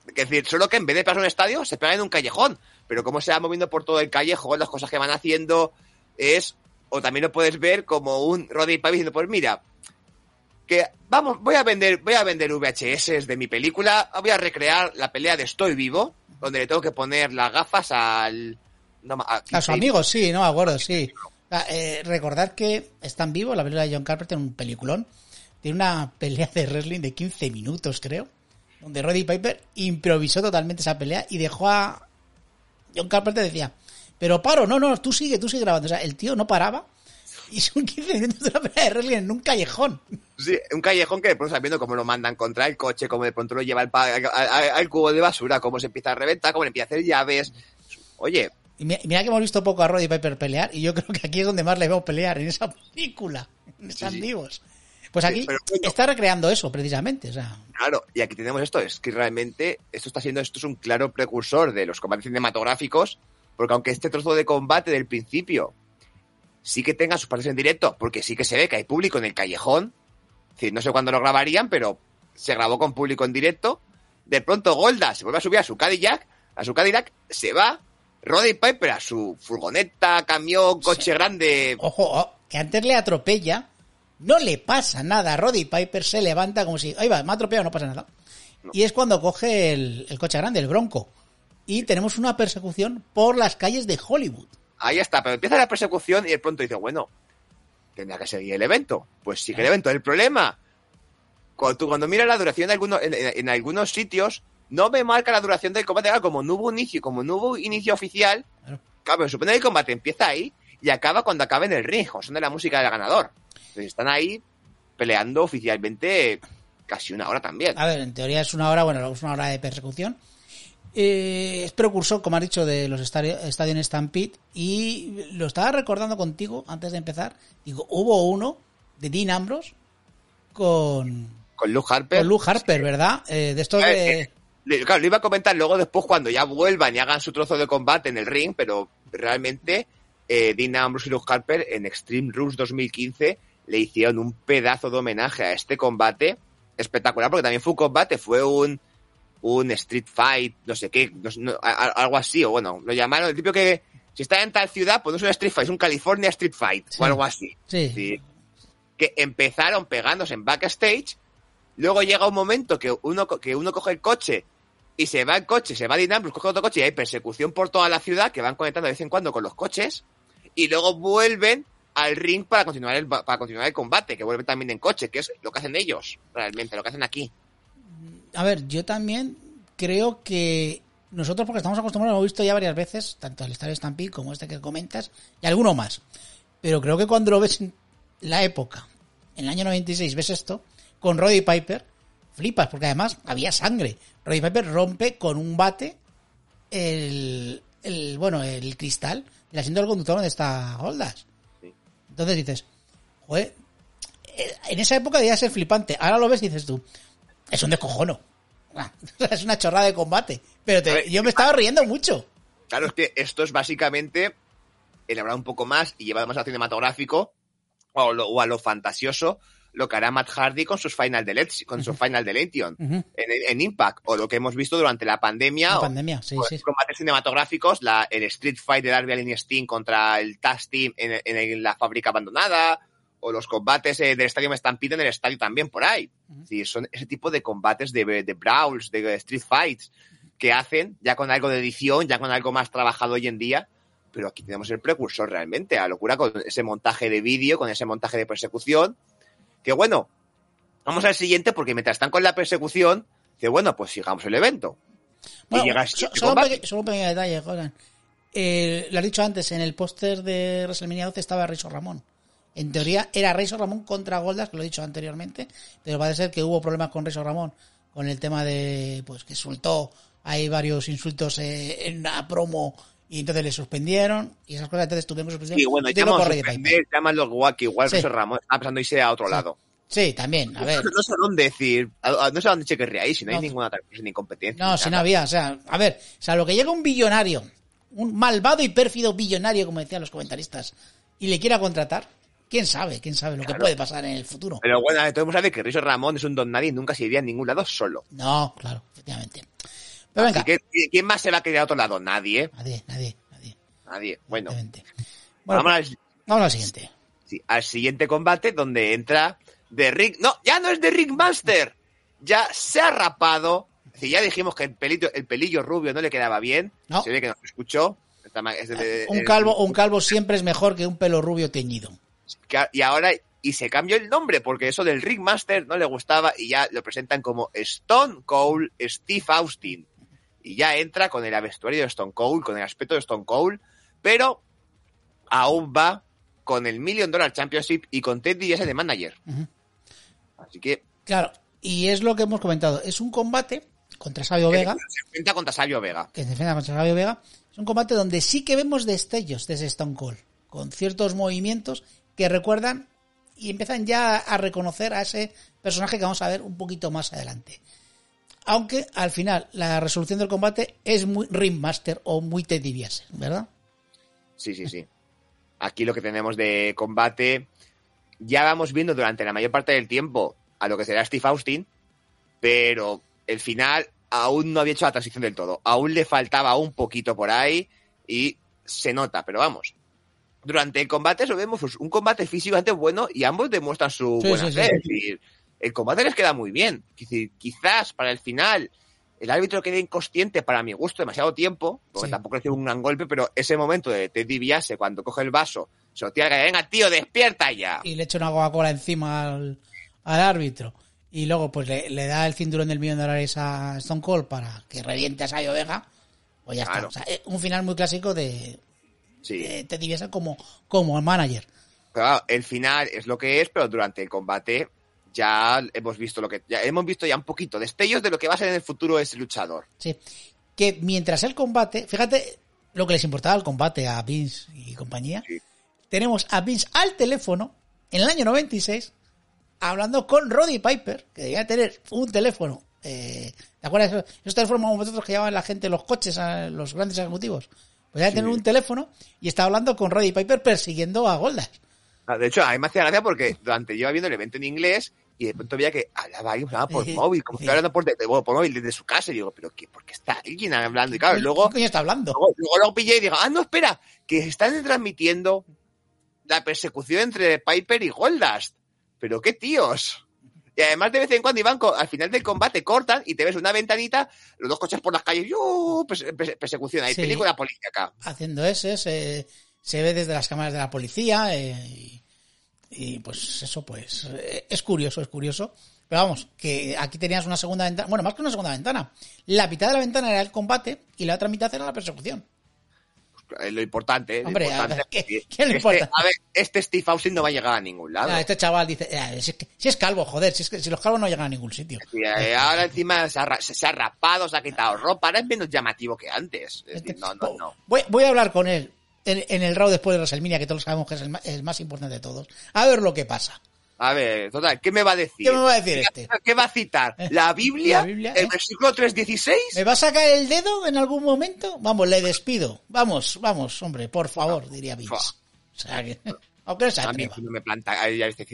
Es decir, solo que en vez de pasar un estadio, se pega en un callejón. Pero cómo se va moviendo por todo el callejón, las cosas que van haciendo, es, o también lo puedes ver como un Roddy Piper diciendo, pues mira, que vamos, voy a vender, voy a vender VHS de mi película, voy a recrear la pelea de Estoy Vivo, donde le tengo que poner las gafas al... no ma- A su amigo, sí, no me acuerdo, sí. Ah, eh, recordar que Están Vivos, la película de John Carpenter, un peliculón. Tiene una pelea de wrestling de 15 minutos, creo. Donde Roddy Piper improvisó totalmente esa pelea y dejó a. John Carpenter decía, pero paro, no, no, tú sigue, tú sigue grabando. O sea, el tío no paraba y son 15 minutos de una pelea de wrestling en un callejón. Sí, un callejón que de pronto estás viendo cómo lo mandan contra el coche, cómo de pronto lo lleva al, al- al- al cubo de basura, cómo se empieza a reventar, cómo le empieza a hacer llaves. Oye, Y mira, que hemos visto poco a Roddy Piper pelear y yo creo que aquí es donde más le veo pelear, en esa película, en Están sí. Vivos. Pues aquí bueno. está recreando eso, precisamente. O sea, claro, y aquí tenemos esto, es que realmente esto está siendo, esto es un claro precursor de los combates cinematográficos, porque aunque este trozo de combate del principio sí que tenga sus partes en directo, porque sí que se ve que hay público en el callejón, es decir, no sé cuándo lo grabarían, pero se grabó con público en directo, de pronto Golda se vuelve a subir a su Cadillac, a su Cadillac, se va, Roddy Piper a su furgoneta, camión, coche grande, ojo, oh, que antes le atropella, no le pasa nada. Roddy Piper se levanta como si, ahí va, me ha atropellado, no pasa nada. Y es cuando coge el, el coche grande, el Bronco. Y tenemos una persecución por las calles de Hollywood. Ahí está, pero empieza la persecución y de pronto dice, bueno, tendrá que seguir el evento. Pues sigue el evento. El problema, cuando, tú, cuando miras la duración algunos, en algunos sitios, no me marca la duración del combate. Claro, como no hubo inicio, como no hubo inicio oficial, Claro. pero supone que el combate empieza ahí y acaba cuando acabe en el ring, o son de la música del ganador. Entonces están ahí peleando oficialmente casi una hora también. A ver, en teoría es una hora, bueno, es una hora de persecución. Eh, es precursor, como has dicho, de los Stadi- Stadium Stampede. Y lo estaba recordando contigo antes de empezar. Digo, hubo uno de Dean Ambrose con, Con Luke Harper. con Luke Harper, ¿verdad? Eh, de estos de... le- Claro, lo iba a comentar luego después cuando ya vuelvan y hagan su trozo de combate en el ring, pero realmente eh, Dean Ambrose y Luke Harper en Extreme Rules 2015 le hicieron un pedazo de homenaje a este combate espectacular, porque también fue un combate, fue un, un street fight, no sé qué, no sé, no, a- a- algo así, o bueno, lo llamaron, el tipo que si está en tal ciudad, pues no es un street fight, es un California street fight, Sí. o algo así. Sí. Sí. Que empezaron pegándose en backstage, luego llega un momento que uno, que uno coge el coche y se va el coche, se va Dean Ambrose, coge otro coche y hay persecución por toda la ciudad que van conectando de vez en cuando con los coches y luego vuelven al ring para continuar el, para continuar el combate, que vuelven también en coche, que es lo que hacen ellos, realmente, lo que hacen aquí. A ver, yo también creo que nosotros, porque estamos acostumbrados, hemos visto ya varias veces, tanto el Star Stampede como este que comentas, y alguno más. Pero creo que cuando lo ves en la época, en el año 96, ves esto, con Roddy Piper, flipas, porque además había sangre. Roddy Piper rompe con un bate el, el bueno, el cristal del asiento del conductor donde está Goldas. Sí. Entonces dices, joder, eh, en esa época debía ser flipante. Ahora lo ves y dices tú, es un descojono. Es una chorrada de combate. Pero te- A ver, yo me estaba riendo mucho. Claro, es que esto es básicamente elaborar un poco más y llevar más al cinematográfico o, lo- o a lo fantasioso lo que hará Matt Hardy con sus Final Delete, con su Final Deletion Ujú. en, en Impact, o lo que hemos visto durante la pandemia, La o pandemia, sí, con sí. los combates cinematográficos, la, el Street Fight de Darby Allin y Sting contra el Tag Team en, en- en la fábrica abandonada, o los combates eh, del Estadio Stampede en el estadio también por ahí. Ujú. Es decir, son ese tipo de combates de, de brawls, de Street Fights, que hacen ya con algo de edición, ya con algo más trabajado hoy en día, pero aquí tenemos el precursor realmente, a locura con ese montaje de vídeo, con ese montaje de persecución, que bueno, vamos al siguiente porque mientras están con la persecución, dice, bueno, pues sigamos el evento. Bueno, y llega el so- solo, un combate. peque- solo un pequeño detalle, Jolan. Eh, lo has dicho antes, en el póster de WrestleMania 12 estaba Razor Ramón. En teoría era Razor Ramón contra Goldas, que lo he dicho anteriormente, pero parece ser que hubo problemas con Razor Ramón con el tema de pues que insultó, hay varios insultos eh, en una promo y entonces le suspendieron y esas cosas, entonces tuvimos suspensión. Y bueno, llaman a llaman los que igual Sí. José Ramón está pensando irse a otro Sí. lado. Sí, también, a ver. No sé a dónde decir, a- a- no sé a dónde ir, si no, No. hay ninguna ni competencia. No, si no había, o sea, a ver, o sea, lo que llega un billonario, un malvado y pérfido billonario, como decían los comentaristas, y le quiera contratar, quién sabe, quién sabe lo que puede pasar en el futuro. Pero bueno, todo el mundo sabe que Rizzo Ramón es un don nadie y nunca se iría a ningún lado solo. No, claro, efectivamente. Pero venga, Así que, ¿quién más se va a quedar a otro lado? Nadie, nadie, nadie, nadie. nadie. Bueno, vamos al, vamos al siguiente. sí, al siguiente combate donde entra The Ring. No, ya no es The Ring Master. Ya se ha rapado. Es decir, ya dijimos que el pelillo, el pelillo rubio no le quedaba bien. No. Se ve que nos escuchó. De- Un calvo, un calvo siempre es mejor que un pelo rubio teñido. y ahora y se cambió el nombre porque eso del Ringmaster no le gustaba y ya lo presentan como Stone Cold Steve Austin y ya entra con el vestuario de Stone Cold con el aspecto de Stone Cold pero aún va con el Million Dollar Championship y con Ted DiBiase de manager así que Claro, y es lo que hemos comentado. Es un combate contra Sabio Vega. se enfrenta contra Sabio Vega que se defienda contra Sabio Vega, es un combate donde sí que vemos destellos de ese Stone Cold, con ciertos movimientos que recuerdan y empiezan ya a reconocer a ese personaje que vamos a ver un poquito más adelante. Aunque al final la resolución del combate es muy Ringmaster o muy Ted DiBiase, ¿verdad? sí sí sí aquí lo que tenemos de combate ya vamos viendo durante la mayor parte del tiempo a lo que será Steve Austin, pero el final aún no había hecho la transición del todo. Aún le faltaba un poquito por ahí y se nota, pero vamos. Durante el combate eso vemos pues, un combate físicamente bueno y ambos demuestran su Sí, buena sí, fe. sí. El combate les queda muy bien. Quizás para el final el árbitro quede inconsciente para mi gusto demasiado tiempo, porque Sí. tampoco recibe un gran golpe, pero ese momento de Ted DiBiase cuando coge el vaso, se lo tira, que venga tío, despierta ya. Y le echa una Coca-Cola encima al, al árbitro. Y luego pues le, le da el cinturón del millón de dólares a Stone Cold para que reviente a Sabio Vega. Pues ya Claro. está. O sea, un final muy clásico de, Sí. DiBiase como, como manager. Claro, el final es lo que es, pero durante el combate ya hemos visto lo que ya hemos visto ya un poquito destellos de lo que va a ser en el futuro ese luchador. Sí. Que mientras el combate, fíjate lo que les importaba el combate a Vince y compañía. Sí. Tenemos a Vince al teléfono en el año 96 hablando con Roddy Piper, que debía tener un teléfono. Eh, ¿Te acuerdas? Esos, esos teléfonos como vosotros que llevaban la gente los coches, a los grandes ejecutivos. Pues debía tener un teléfono y está hablando con Roddy Piper persiguiendo a Goldas. Ah, De hecho, a mí me hacía gracia porque durante yo viendo el evento en inglés y de pronto veía que hablaba alguien hablaba por móvil, como que Sí. hablando por, de- por móvil desde su casa y digo, pero ¿qué, ¿por qué está alguien hablando? Y claro, ¿Qué luego, coño está hablando? luego, luego lo pillé y digo, ah, no, espera, que están transmitiendo la persecución entre Piper y Goldust. Pero qué tíos. Y además de vez en cuando iban co- al final del combate cortan y te ves una ventanita, los dos coches por las calles, ¡yu! Perse- perse- persecución, hay Sí. película policíaca. haciendo ese, se, se ve desde las cámaras de la policía eh, y, y, pues eso pues eh, es curioso, es curioso. Pero vamos, que aquí tenías una segunda ventana, bueno, más que una segunda ventana. La mitad de la ventana era el combate y la otra mitad era la persecución. Lo importante. lo Hombre, importante a ver, ¿qué- le este, importa? a ver, este Steve Austin no va a llegar a ningún lado. Ah, este chaval dice, "Eh, si, es que- si es calvo, joder, si, es que, si los calvos no llegan a ningún sitio. Eh, ahora encima se ha, se, se ha rapado, se ha quitado ropa, ahora es menos llamativo que antes. Es decir, no, no, no. Voy, voy a hablar con él en, en el Raw después de WrestleMania, que todos sabemos que es el, más importante de todos. A ver lo que pasa. A ver, total, ¿qué me va a decir? ¿Qué me va a decir este? ¿Qué va a citar? ¿La Biblia? ¿La Biblia, ¿El eh? versículo 316? ¿Me va a sacar el dedo en algún momento? Vamos, le despido. Vamos, vamos, hombre, por favor, diría Vince. O sea que... Aunque no se A mí no me planta, ya está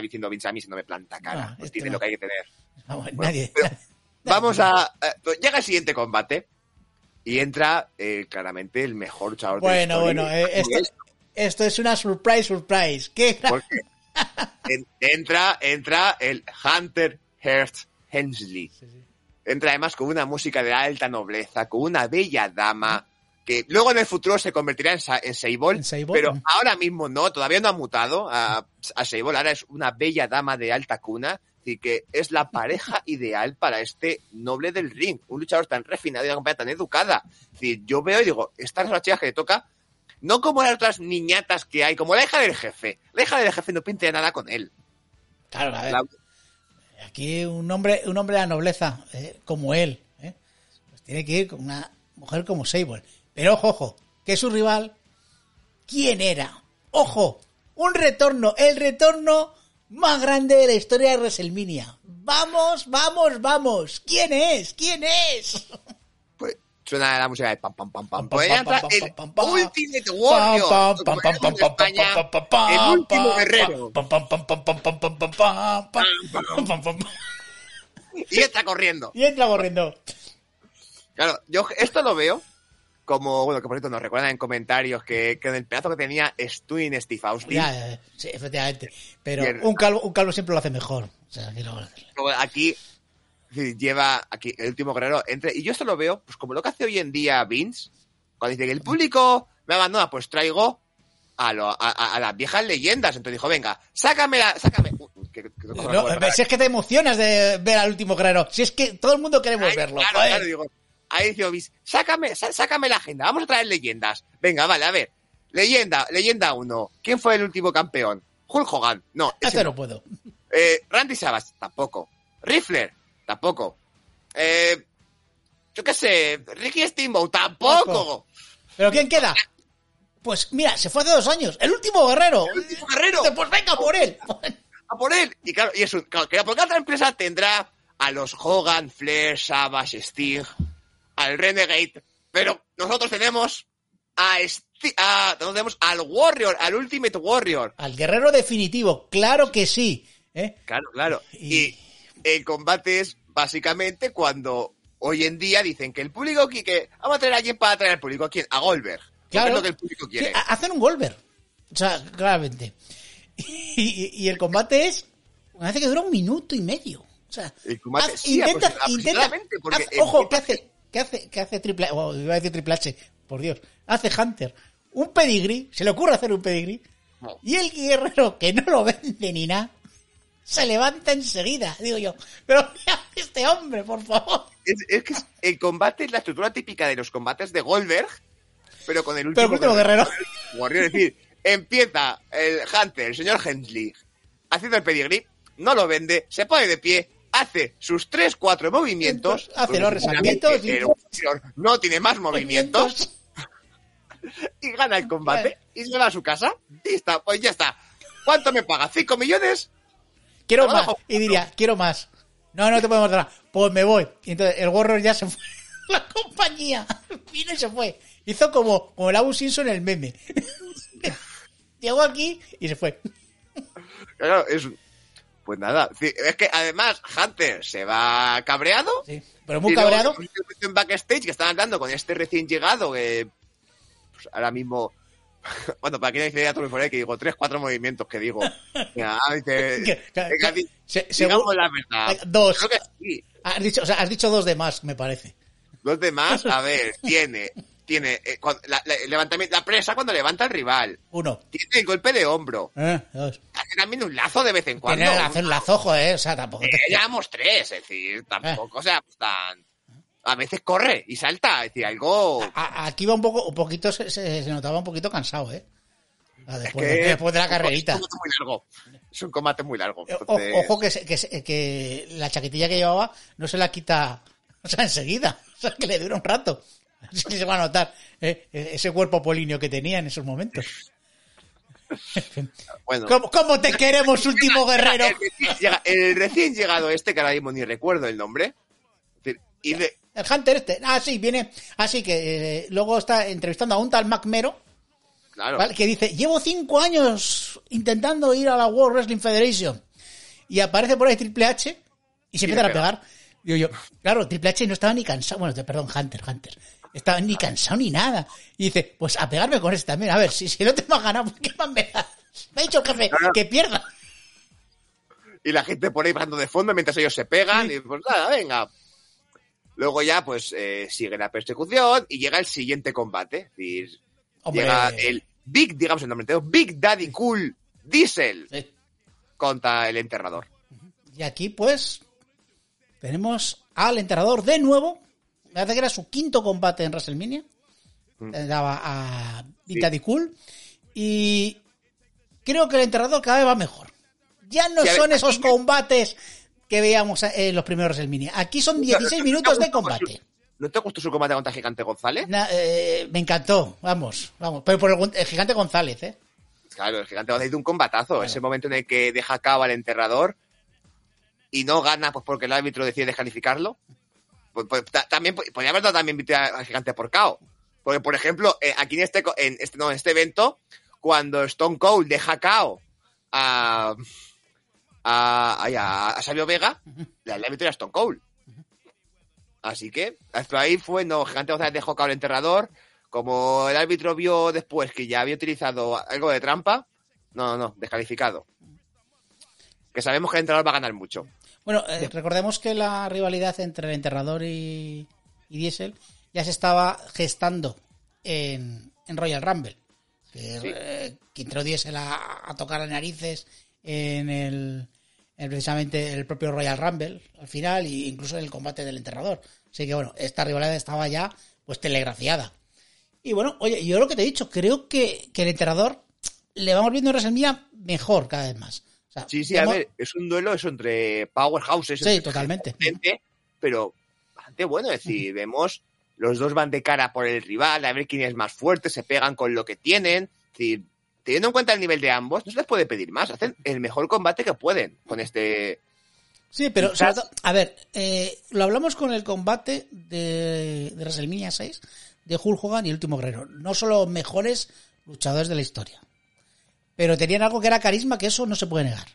diciendo- Vince, a mí si no me planta cara. No, pues tiene no. lo que hay que tener. Vamos, Bueno, nadie. Vamos a... eh, pues llega el siguiente combate y entra eh, claramente el mejor luchador de la Bueno, bueno, eh, esto, Es- esto es una surprise, surprise. ¿Qué? entra, entra el Hunter Hearst Hensley. Entra además con una música de alta nobleza, con una bella dama, que luego en el futuro se convertirá en, Sa- en Sable, En Sable, pero ahora mismo no, todavía no ha mutado a, a Sable, ahora es una bella dama de alta cuna, así que es la pareja ideal para este noble del ring, un luchador tan refinado y una compañía tan educada. Es decir, yo veo y digo, estas son las chicas que le toca, no como las otras niñatas que hay, como la hija del jefe. La hija del jefe no pinta nada con él. Claro, a ver, La- aquí un hombre, un hombre de la nobleza, eh, como él, eh, pues tiene que ir con una mujer como Sable. Pero ojo, ojo, que su rival, ¿quién era? Ojo, un retorno, el retorno más grande de la historia de WrestleMania. Vamos, vamos, vamos. ¿Quién es? ¿Quién es? Pues suena la música de pam pam pam pam. Pam, Pues pam, entra pam, el pam, pam, pam. Ultimate Warrior. Pam, pam, pam, pam, pam, pam, pam, pam, el último pam, guerrero. pam, pam, pam, pam, pam, pam, pam, pam, pam, pam, pam, pam. Y está corriendo. Y entra corriendo. Claro, yo esto lo veo como, bueno, que por cierto nos recuerdan en comentarios que, que en el pedazo que tenía Stu en Steve Austin, Ya, ya, ya. sí, efectivamente. Pero un calvo, un calvo siempre lo hace mejor. O sea, aquí lleva aquí el último guerrero entre y yo esto lo veo pues como lo que hace hoy en día Vince cuando dice que el público me abandona pues traigo a, lo- a, a- a las viejas leyendas entonces dijo venga sácame la sácame Uy, que- que- que- No, si es que te emocionas de ver al último guerrero. Si es que todo el mundo queremos Ay, verlo. Claro, claro, digo. Ahí dice Obis, sácame, sá- sácame la agenda, vamos a traer leyendas. Venga, vale, a ver. Leyenda, leyenda 1. ¿Quién fue el último campeón? Hulk Hogan. No, ese Este no. no puedo. Eh, Randy Savage, tampoco. Rifler, tampoco. Eh, yo qué sé, Ricky Steamboat, tampoco. ¿Pero quién queda? Pues mira, se fue hace dos años. El último guerrero. El último guerrero. Pues venga por él. A por él. Y claro, y eso, claro, que porque otra empresa tendrá a los Hogan, Flair, Savage, Sting, al Renegade, pero nosotros tenemos a, nosotros tenemos al Warrior, al Ultimate Warrior. Al guerrero definitivo. Claro que sí. ¿eh? Claro, claro. Y- Y el combate es básicamente cuando hoy en día dicen que el público qui- que vamos a traer a alguien para traer al público, ¿a quién? A Goldberg. Claro. es lo que el público quiere. Sí, ha- hacen un Goldberg. O sea, claramente. Y, y- y el combate es. Me parece que dura un minuto y medio. O sea, El combate, haz- sí, intenta, intenta. haz- ojo, ¿qué hace? ¿Qué hace? ¿Qué hace Triple H? Oh, iba a decir Triple H, por Dios. Hace Hunter. Un pedigrí, se le ocurre hacer un pedigrí. No. Y el guerrero, que no lo vende ni nada, se levanta enseguida. Digo yo, pero mira este hombre, por favor. Es, es que el combate es la estructura típica de los combates de Goldberg, pero con el último, Pero el último guerrero. Warrior. Es decir, empieza el Hunter, el señor Hensley, haciendo el pedigrí, no lo vende, se pone de pie, hace sus 3-4 movimientos. Hace los resaltitos y- no tiene más movimientos y gana el combate y se va a su casa y está, pues ya está. ¿Cuánto me paga? ¿5 millones? Quiero más. Y diría, quiero más. No, no te podemos dar. Pues me voy. Y entonces el Warrior ya se fue. La compañía vino y se fue. Hizo como, como el Abu Simpson en el meme. Llegó aquí y se fue. Claro, es... Pues nada, es que además Hunter se va cabreado. Sí, pero muy y cabreado. En backstage que están hablando con este recién llegado que pues ahora mismo bueno, para quien dice ya todo que digo tres, cuatro movimientos que digo. Mira, dice, Que- que- venga, di- se- digamos según- la verdad. Dos. Creo que sí. Has dicho, o sea, has dicho dos de más, me parece. Los demás, a ver, tiene, tiene eh, cuando- la, levantamiento, la presa cuando levanta al rival, Uno. tiene el golpe de hombro, Eh, dos. hace también un lazo de vez en cuando. Tiene hacer un lazojo, eh. O sea, tampoco. Eh, te- llevamos tres, es decir, Eh. tampoco, o sea, pues tan... A veces corre y salta, es decir, algo... A- aquí va un poco, un poquito, se, se- se notaba un poquito cansado, eh. Después, que- de, después de la carrerita. Es un combate muy largo. Es un combate muy largo. O- Ojo que, que, que la chaquetilla que llevaba no se la quita, o sea, enseguida. O sea, que le dura un rato. Así se va a notar eh, ese cuerpo políneo que tenía en esos momentos. Bueno, ¿Cómo, cómo te queremos, último guerrero? El recién, llega- el recién llegado este, que ahora mismo ni recuerdo el nombre. y de- El Hunter este. Ah, sí, viene. Ah, sí, que eh, luego está entrevistando a un tal Mac Mero. Claro. ¿vale? que dice, llevo cinco años intentando ir a la World Wrestling Federation. Y aparece por ahí Triple H y se empiezan a pegar. Digo yo, claro, Triple H no estaba ni cansado, bueno, perdón, Hunter, Hunter. Estaba ni cansado ni nada. Y dice, pues a pegarme con este también. A ver, si, si no te has ganado, ¿por qué más me das? Me ha dicho el jefe Claro. que pierda. Y la gente por ahí pasando de fondo mientras ellos se pegan. Y pues nada, venga. Luego ya, pues, eh, sigue la persecución y llega el siguiente combate. Es decir, Hombre, llega el Big, digamos el nombre entero, Big Daddy Cool Diesel sí. contra el enterrador. Y aquí, pues, tenemos al enterrador de nuevo. Me parece que era su quinto combate en WrestleMania. Mm. Daba a Big Sí. Cool. Y creo que el enterrador cada vez va mejor. Ya no Sí, a ver, son esos combates que veíamos en los primeros WrestleMania. Aquí son 16 minutos de combate. ¿No te gustó su combate contra Gigante González? Na- eh, me encantó, vamos, vamos. Pero por el, el gigante González, ¿eh? Claro, el Gigante González hizo un combatazo. Ese momento en el que deja cabo al enterrador y no gana pues porque el árbitro decide descalificarlo. Pues, pues, ta- también po- podría haber dado también al Gigante por KO. Porque, por ejemplo, eh, aquí en este, en este, no, en este evento, cuando Stone Cold deja KO a, a, a, a Sabio Vega, le da la victoria a Stone Cold. Así que, hasta ahí fue, no, Gigante González dejó KO al enterrador. Como el árbitro vio después que ya había utilizado algo de trampa, no, no, descalificado. Que sabemos que el entrenador va a ganar mucho. Bueno, eh, recordemos que la rivalidad entre el enterrador y, y Diesel ya se estaba gestando en, en Royal Rumble. Que, Sí. eh, que Diesel a, a tocar las narices en el en precisamente el propio Royal Rumble al final e incluso en el combate del enterrador. Así que bueno, esta rivalidad estaba ya pues telegrafiada. Y bueno, oye, yo lo que te he dicho, creo que, que el enterrador le vamos viendo en WrestleMania mejor cada vez más. Sea, Sí, sí, a ver, es un duelo eso entre powerhouses. Sí, entre totalmente. gente, pero bastante bueno. Es decir, vemos, los dos van de cara por el rival, a ver quién es más fuerte, se pegan con lo que tienen. Es decir, teniendo en cuenta el nivel de ambos, no se les puede pedir más. Hacen el mejor combate que pueden con este. Sí, pero Quizás- sobre todo- a ver, eh, lo hablamos con el combate de, de WrestleMania 6 de Hulk Hogan y el último guerrero. No son los mejores luchadores de la historia. Pero tenían algo que era carisma, que eso no se puede negar.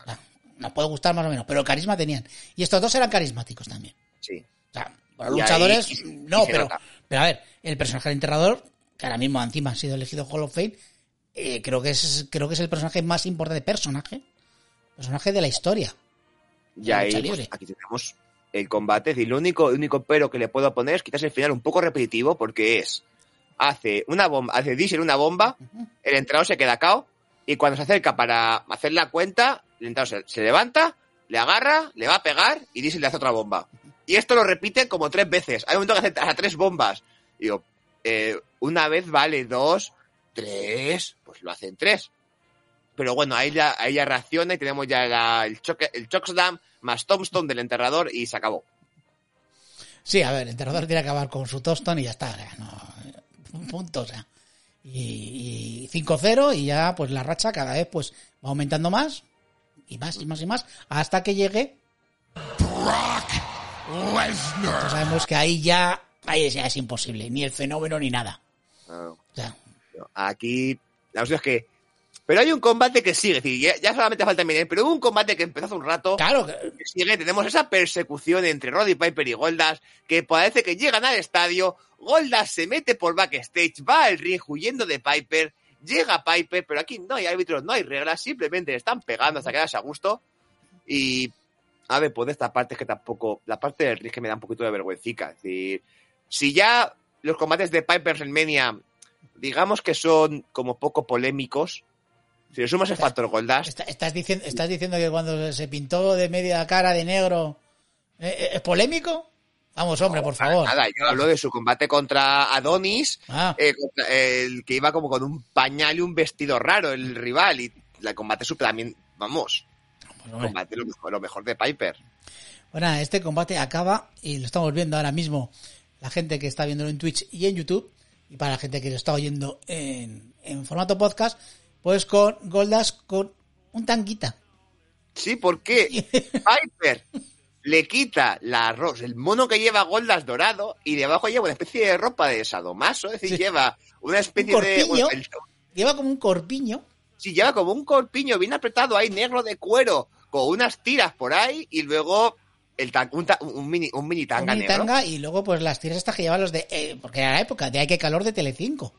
O sea, nos puede gustar más o menos, pero carisma tenían. Y estos dos eran carismáticos también. Sí. O sea, Y luchadores, ahí- y- y no, pero, pero a ver, el personaje del enterrador, que ahora mismo encima ha sido elegido Hall of Fame, eh, creo que es creo que es el personaje más importante, personaje, personaje de la historia. Y ahí, pues, aquí tenemos el combate. Decir, lo único, el único pero que le puedo poner es quizás el final un poco repetitivo porque es hace una bomba, hace Diesel una bomba, el entrenador se queda cao y cuando se acerca para hacer la cuenta, el entrenador se, se levanta, le agarra, le va a pegar y Diesel le hace otra bomba. Y esto lo repite como tres veces. Hay un momento que hace hasta tres bombas. Digo, eh, una vez vale, dos, tres, pues lo hacen tres. Pero bueno, ahí ya, ahí ya reacciona y tenemos ya la- el, choque, el chokeslam más tombstone del enterrador y se acabó. Sí, a ver, el enterrador tiene que acabar con su tostón y ya está. no, un punto, o sea. Y, y 5-0 y ya pues la racha cada vez pues va aumentando más y más y más y más hasta que llegue. Ya sabemos que ahí ya, ahí ya es imposible, ni el fenómeno ni nada. O sea, Aquí, la cuestión es que... Pero hay un combate que sigue, es decir, ya, ya solamente falta mirar, pero hubo un combate que empezó hace un rato, claro, que- que sigue, tenemos esa persecución entre Roddy Piper y Goldas, que parece que llegan al estadio, Goldas se mete por backstage, va al ring huyendo de Piper, llega Piper, pero aquí no hay árbitros, no hay reglas, simplemente le están pegando hasta quedarse a gusto. Y, a ver, pues de esta parte es que tampoco, la parte del ring que me da un poquito de vergüencica. Es decir, si ya los combates de Piper en Mania, digamos que son como poco polémicos, si le sumas el factor Goldas, está- estás, diciendo, estás diciendo que cuando se pintó de media cara de negro eh, eh, es polémico. Vamos, hombre, por favor. nada, yo hablo de su combate contra Adonis, Ah, eh, contra el que iba como con un pañal y un vestido raro, el rival, y el combate super también, vamos, pues, combate lo mejor, lo mejor de Piper. Bueno, este combate acaba y lo estamos viendo ahora mismo la gente que está viéndolo en Twitch y en YouTube y para la gente que lo está oyendo en, en formato podcast, pues con Goldas con un tanguita. Sí, ¿por qué? Piper le quita la rosa, el mono que lleva Goldas dorado y debajo lleva una especie de ropa de sadomaso, es decir, Sí. lleva una especie Un de... corpiño. el- Lleva como un corpiño. sí, lleva como un corpiño bien apretado ahí, negro de cuero, con unas tiras por ahí y luego el tan- un, ta- un mini, un mini tanga un negro. tanga y luego pues las tiras estas que llevan los de... eh, porque era la época de Hay que calor de Telecinco.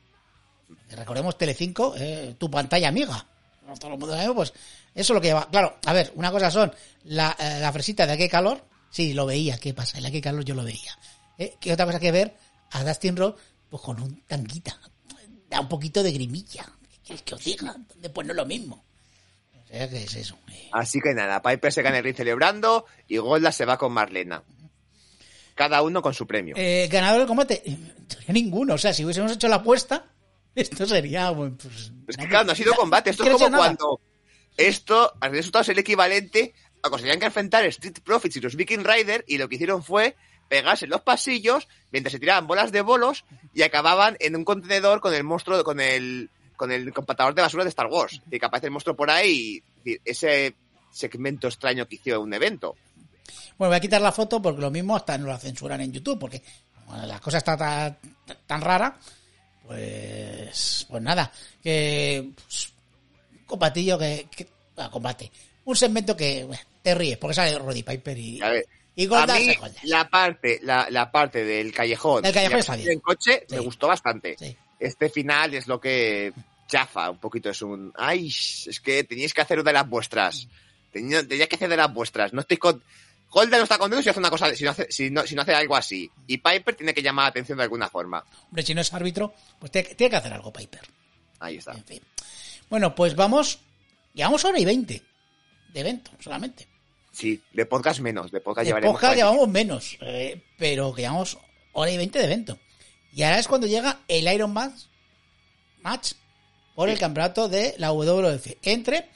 Recordemos Telecinco, eh, tu pantalla amiga. No todo el mundo sabe, pues eso es lo que lleva. Claro, a ver, una cosa son la, eh, la fresita de que calor. Sí, lo veía, ¿qué pasa? El Hay que calor yo lo veía. Eh, ¿Qué otra cosa que ver? A Dustin pues con un tanguita. Da un poquito de grimilla. ¿Qué quieres que os diga? Después no es lo mismo. O sea, ¿qué es eso? Así que nada, Piper se gana el ring celebrando y Golda se va con Marlena. Cada uno con su premio. Eh, ganador del combate, ninguno. O sea, si hubiésemos hecho la apuesta, esto sería. bueno, Pues, Es que claro, no ha sido combate. Esto es como nada. cuando esto, al resultado es el equivalente a cuando se tenían que enfrentar Street Profits y los Viking Rider y lo que hicieron fue pegarse en los pasillos mientras se tiraban bolas de bolos y acababan en un contenedor con el monstruo, con el, con el compactador de basura de Star Wars. Y que aparece el monstruo por ahí y, ese segmento extraño que hizo un evento. Bueno, voy a quitar la foto porque lo mismo hasta no la censuran en YouTube, porque la cosa está tan, tan rara, pues, pues nada, que pues, un combatillo que, que ah, combate, un segmento que bueno, te ríes porque sale Roddy Piper y, A ver, y a mí la parte, la, la parte del callejón, El callejón está bien. en coche me gustó bastante. Sí. Este final es lo que chafa un poquito. Es un. Ay, es que teníais que hacer de las vuestras. Tenía- Teníais que hacer de las vuestras. No estoy con. Holder no está contento si hace una cosa, si no hace, si no, si no hace algo así. Y Piper tiene que llamar la atención de alguna forma. Hombre, si no es árbitro, pues tiene, tiene que hacer algo Piper. Ahí está. En fin. Bueno, pues vamos, llevamos hora y veinte de evento solamente. Sí, de podcast menos, de podcast De podcast 40. llevamos menos, eh, pero que llevamos hora y veinte de evento. Y ahora es cuando llega el Iron Man match por el campeonato de la WWF entre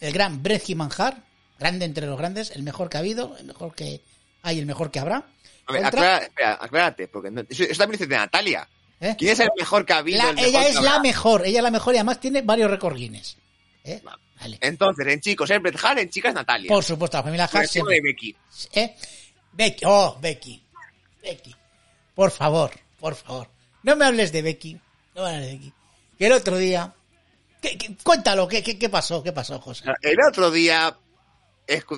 el gran Bret Manjar, grande entre los grandes, el mejor que ha habido, el mejor que hay, el mejor que habrá. A ver, aclara- espera, aclárate, porque no- eso, eso también dice de Natalia. ¿eh? ¿Quién es el mejor que ha habido? La- el mejor ella es la mejor, ella es la mejor y además tiene varios Guinness. ¿eh? Vale. Entonces, en chicos es Bret Hart, en chicas Natalia. Por supuesto, la familia Hart siempre. de Becky. ¿Eh? Becky, oh, Becky. Becky. Por favor, por favor. No me hables de Becky. No me hables de Becky. Que el otro día. ¿qué- qué- cuéntalo, ¿qué, qué, qué pasó? ¿Qué pasó, José? El otro día,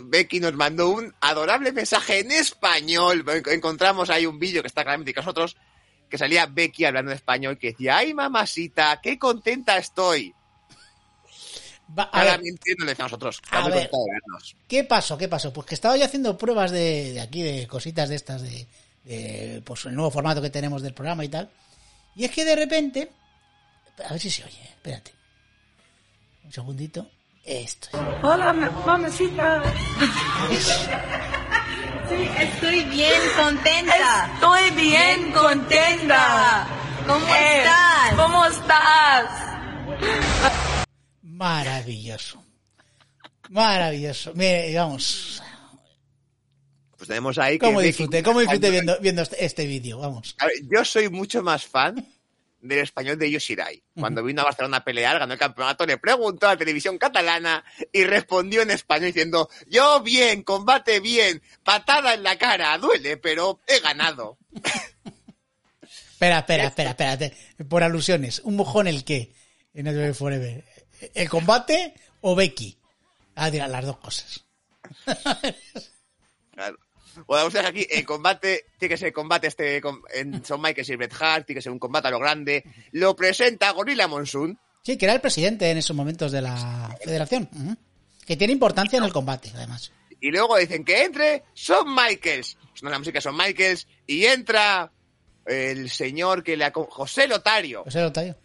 Becky nos mandó un adorable mensaje en español. En- Encontramos ahí un vídeo que está claramente con nosotros, que salía Becky hablando en español, que decía, ay mamacita, qué contenta estoy. Va, a ver, Claramente no le decía a nosotros, A ver. ¿qué pasó? ¿Qué pasó? Pues que estaba yo haciendo pruebas de, de aquí, de cositas de estas, de, de, pues el nuevo formato que tenemos del programa y tal. Y es que de repente. A ver si se oye, espérate. Un segundito. Esto. es. Hola, ma- mamacita. Estoy bien contenta. Estoy bien contenta. ¿Cómo Eh, estás? ¿Cómo estás? Maravilloso. Maravilloso. Mire, vamos. Pues tenemos ahí que ¿Cómo Becky- disfruté? ¿Cómo disfruté viendo, viendo este, este vídeo? Vamos. A ver, yo soy mucho más fan del español de Yoshirai. Cuando vino a Barcelona a pelear, ganó el campeonato, le preguntó a la televisión catalana y respondió en español diciendo, yo bien, combate bien, patada en la cara, duele, pero he ganado. Espera, espera, espera, espérate. Por alusiones. ¿Un mojón el qué? En el Forever. ¿El combate o Becky? Ah, dirán las dos cosas. Claro. Bueno, ustedes aquí, el combate, tiene que ser combate este en Son Michaels y Bret Hart, tiene que ser un combate a lo grande. Lo presenta Gorilla Monsoon. Sí, que era el presidente en esos momentos de la federación. Que tiene importancia en el combate, además. Y luego dicen que entre Son Michaels. Suena la música Son Michaels y entra el señor que le José Lotario. José Lotario.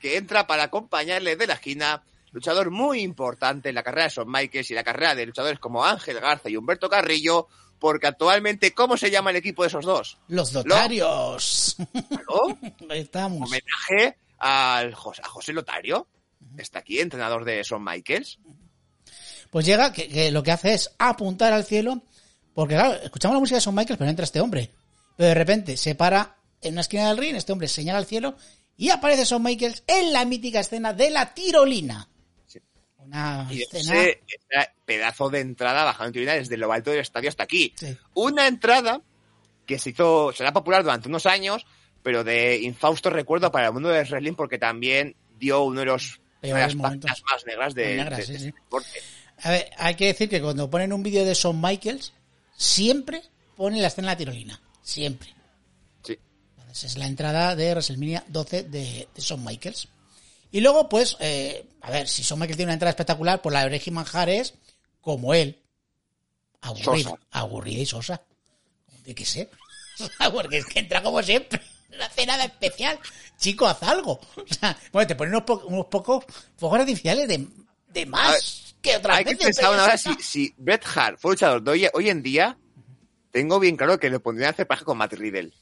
Que entra para acompañarle de la esquina, luchador muy importante en la carrera de Son Michaels y la carrera de luchadores como Ángel Garza y Humberto Carrillo, porque actualmente, ¿cómo se llama el equipo de esos dos? Los Lotarios. ¿No? Ahí estamos. Homenaje al Jos- a José Lotario, está aquí, entrenador de Son Michaels. Pues llega, que, que lo que hace es apuntar al cielo, porque claro, escuchamos la música de Son Michaels, pero no entra este hombre. Pero de repente se para en una esquina del ring, este hombre señala al cielo y aparece Son Michaels en la mítica escena de la tirolina. Una Y escena... ese, ese pedazo de entrada bajando en desde lo alto del estadio hasta aquí. Sí. Una entrada que se hizo, será popular durante unos años, pero de infausto recuerdo para el mundo del wrestling porque también dio uno de los de Peores las páginas más negras de, Muy negras, de- sí, de sí. este deporte. A ver, hay que decir que cuando ponen un vídeo de Shawn Michaels, siempre ponen la escena de la tirolina. Siempre. Sí. Esa es la entrada de WrestleMania 12 de, de Shawn Michaels. Y luego, pues, eh, a ver, si Michaels tiene una entrada espectacular, pues la de Reggie Manjar es como él. Aburrida. Sosa. Aburrida y sosa. ¿De qué sé? Porque es que entra como siempre. No hace nada especial. Chico, haz algo. O sea, bueno, te ponen unos, po- unos pocos fuegos artificiales de, de ver, más que otras Hay que veces. pensar una hora si, si Bret Hart fue luchador de hoy, hoy en día, tengo bien claro que le pondrían a hacer pareja con Matt Riddle.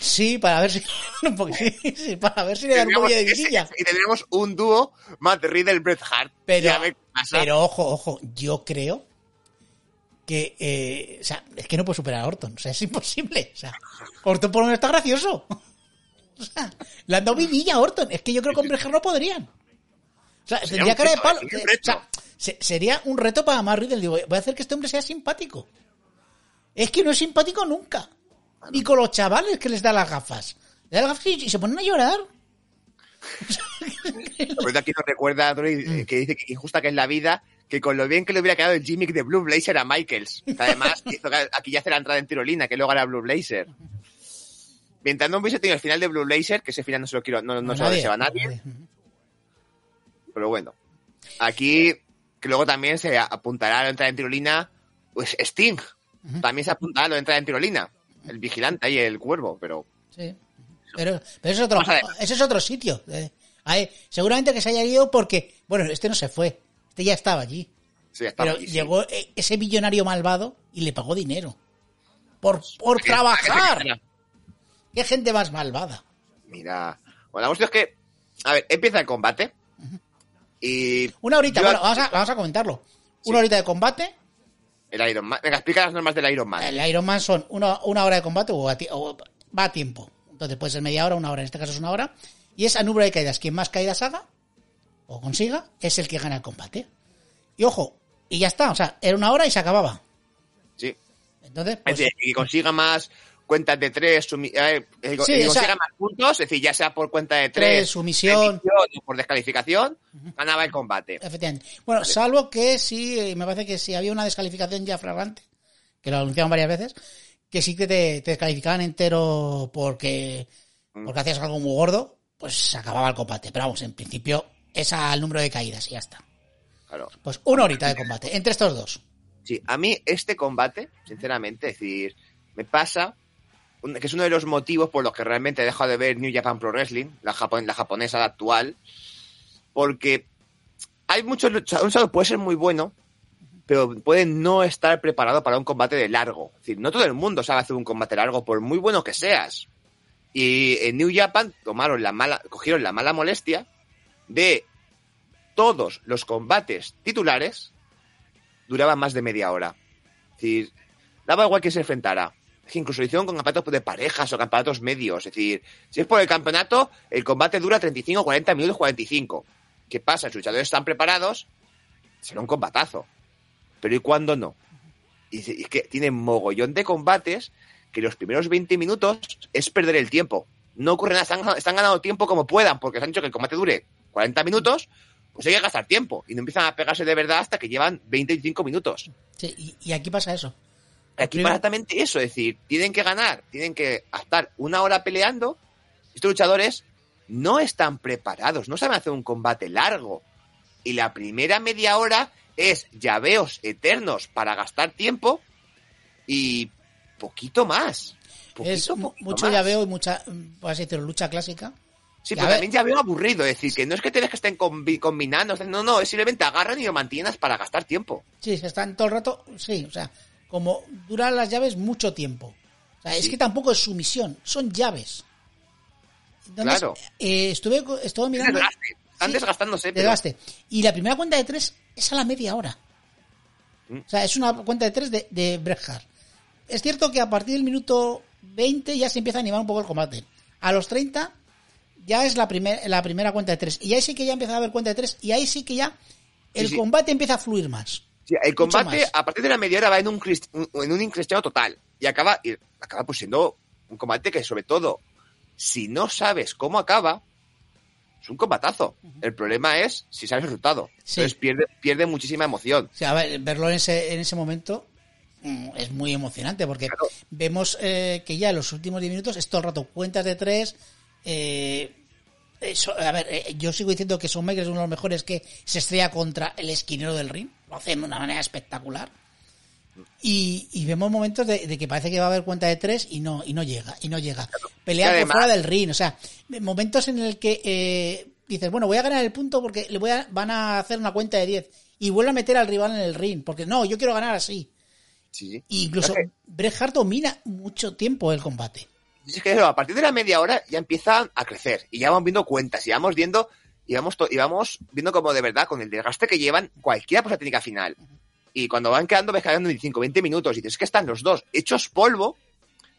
Sí, para ver si, sí, sí, para ver si le dan un poquillo de vidilla. y tendríamos un dúo Matt Riddle Bret Hart. Pero, pero ojo, ojo, yo creo que, eh, o sea, es que no puedo superar a Orton, o sea, es imposible. O sea, Orton por lo menos está gracioso. O sea, le han dado vidilla a Orton, es que yo creo que con Bret Hart no podrían. O sea, Sería tendría cara de palo. sería un O reto. sea, se- sería un reto para Matt Riddle. Digo, voy a hacer que este hombre sea simpático. Es que no es simpático nunca. Ni con los chavales que les da las gafas. Le da las gafas y y se ponen a llorar. Pues aquí nos recuerda a Troy, Mm. eh, que dice que injusta que es la vida, que con lo bien que le hubiera quedado el gimmick de Blue Blazer a Michaels. Que además hizo que aquí ya hace la entrada en tirolina, que luego era Blue Blazer. Mientras no hubiese tenido el final de Blue Blazer, que ese final no se lo quiero, no, no se lo Nadie, deseo a nadie, nadie. pero bueno. Aquí, que luego también se apuntará a la entrada en tirolina, pues Sting. También se apuntará a la entrada en tirolina. El vigilante ahí, el cuervo, pero Sí. Pero, pero eso es otro, ese es otro sitio. Eh, ahí, seguramente que se haya ido porque, bueno, este no se fue. Este ya estaba allí. sí, estaba Pero sí. llegó eh, ese millonario malvado y le pagó dinero. Por, por trabajar. Qué gente más malvada. Mira, bueno, la cuestión es que, a ver, empieza el combate. Y Una horita, bueno, vamos a, vamos a comentarlo. Una horita de combate. El Iron Man. Venga, explica las normas del Iron Man. El Iron Man son una, una hora de combate o, a ti- o va a tiempo. Entonces puede ser media hora, una hora, en este caso es una hora. Y es a número de caídas. Quien más caídas haga o consiga es el que gana el combate. Y ojo, y ya está. O sea, era una hora y se acababa. Sí. Entonces, Es pues, decir, que consiga más cuentas de tres, sumi- eh, Sí, que o sea- consiga más puntos, es decir, ya sea por cuenta de tres, Tres, sumisión. o por descalificación, ganaba el combate. efectivamente. Bueno, salvo que sí, eh, me parece que si había una descalificación ya flagrante, que lo anunciaban varias veces, que sí que te, te descalificaban entero porque, Mm. porque hacías algo muy gordo, pues acababa el combate. Pero vamos, en principio es al número de caídas y ya está. Claro. Pues una horita de combate entre estos dos. Sí, a mí este combate, sinceramente, es decir, me pasa que es uno de los motivos por los que realmente he dejado de ver New Japan Pro Wrestling, la, la japonesa actual, porque hay muchos luchadores, un puede ser muy bueno, pero puede no estar preparado para un combate de largo. Es decir, no todo el mundo sabe hacer un combate largo, por muy bueno que seas. Y en New Japan tomaron la mala, cogieron la mala molestia de todos los combates titulares duraban más de media hora. Es decir, daba igual que se enfrentara. Que incluso lo hicieron con campeonatos de parejas o campeonatos medios. Es decir, si es por el campeonato, el combate dura 35, 40 minutos, 45. ¿Qué pasa? Los luchadores están preparados, será un combatazo. Pero ¿y cuándo no? Y es- que tienen mogollón de combates que los primeros 20 minutos es perder el tiempo. No ocurre nada, están, ganando tiempo como puedan, porque se han dicho que el combate dure 40 minutos, pues hay que gastar tiempo. Y no empiezan a pegarse de verdad hasta que llevan 25 minutos. Sí, y aquí pasa eso. Aquí pasa exactamente eso, es decir, tienen que ganar, tienen que estar una hora peleando. Estos luchadores no están preparados, no saben hacer un combate largo. Y la primera media hora es llaveos eternos para gastar tiempo y poquito más. Poquito, es mu- poquito mucho más. llaveo y mucha, por así decirlo, lucha clásica. Sí, pero también llaveo aburrido, es decir, que no es que tienes que estén combi- combinando, no, no, es simplemente agarran y lo mantienes para gastar tiempo. Sí, se están todo el rato, sí, o sea, como duran las llaves mucho tiempo. O sea, es que tampoco es sumisión, son llaves. Entonces, Claro. eh, estuve, estuve mirando. Desgaste, Están Sí, desgastándose, pero. Y la primera cuenta de tres es a la media hora. Mm. O sea, es una cuenta de tres de, de. Es cierto que a partir del minuto 20 ya se empieza a animar un poco el combate. A los 30 ya es la, primer, la primera cuenta de tres. Y ahí sí que ya empieza a haber cuenta de tres. Y ahí sí que ya el sí. combate empieza a fluir más. Sí, el combate a partir de la media hora va en un, en un total y acaba, y acaba pues siendo un combate que sobre todo, si no sabes cómo acaba, es un combatazo. El problema es si sabes el resultado. Sí. Entonces pierde, pierde muchísima emoción. O sea, a ver, verlo en ese, en ese momento mm, es muy emocionante porque Claro. vemos eh, que ya en los últimos 10 minutos es todo el rato cuentas de tres. eh, eso- a ver, eh, yo sigo diciendo que Son Michaels es uno de los mejores que se estrella contra el esquinero del ring. Lo hace de una manera espectacular. Y, y vemos momentos de, de que parece que va a haber cuenta de tres y no, y no llega, y no llega. Pelea por fuera del ring, o sea, momentos en el que eh, dices, bueno, voy a ganar el punto porque le voy a, van a hacer una cuenta de 10 y vuelve a meter al rival en el ring, porque no, yo quiero ganar así. Sí. Y incluso Bret Hart domina mucho tiempo el combate. Es que a partir de la media hora ya empiezan a crecer y ya vamos viendo cuentas y vamos viendo y vamos, y vamos viendo como de verdad con el desgaste que llevan cualquiera por la técnica final. Y cuando van quedando, ves quedando 25, 20 minutos y dices "Es que están los dos hechos polvo.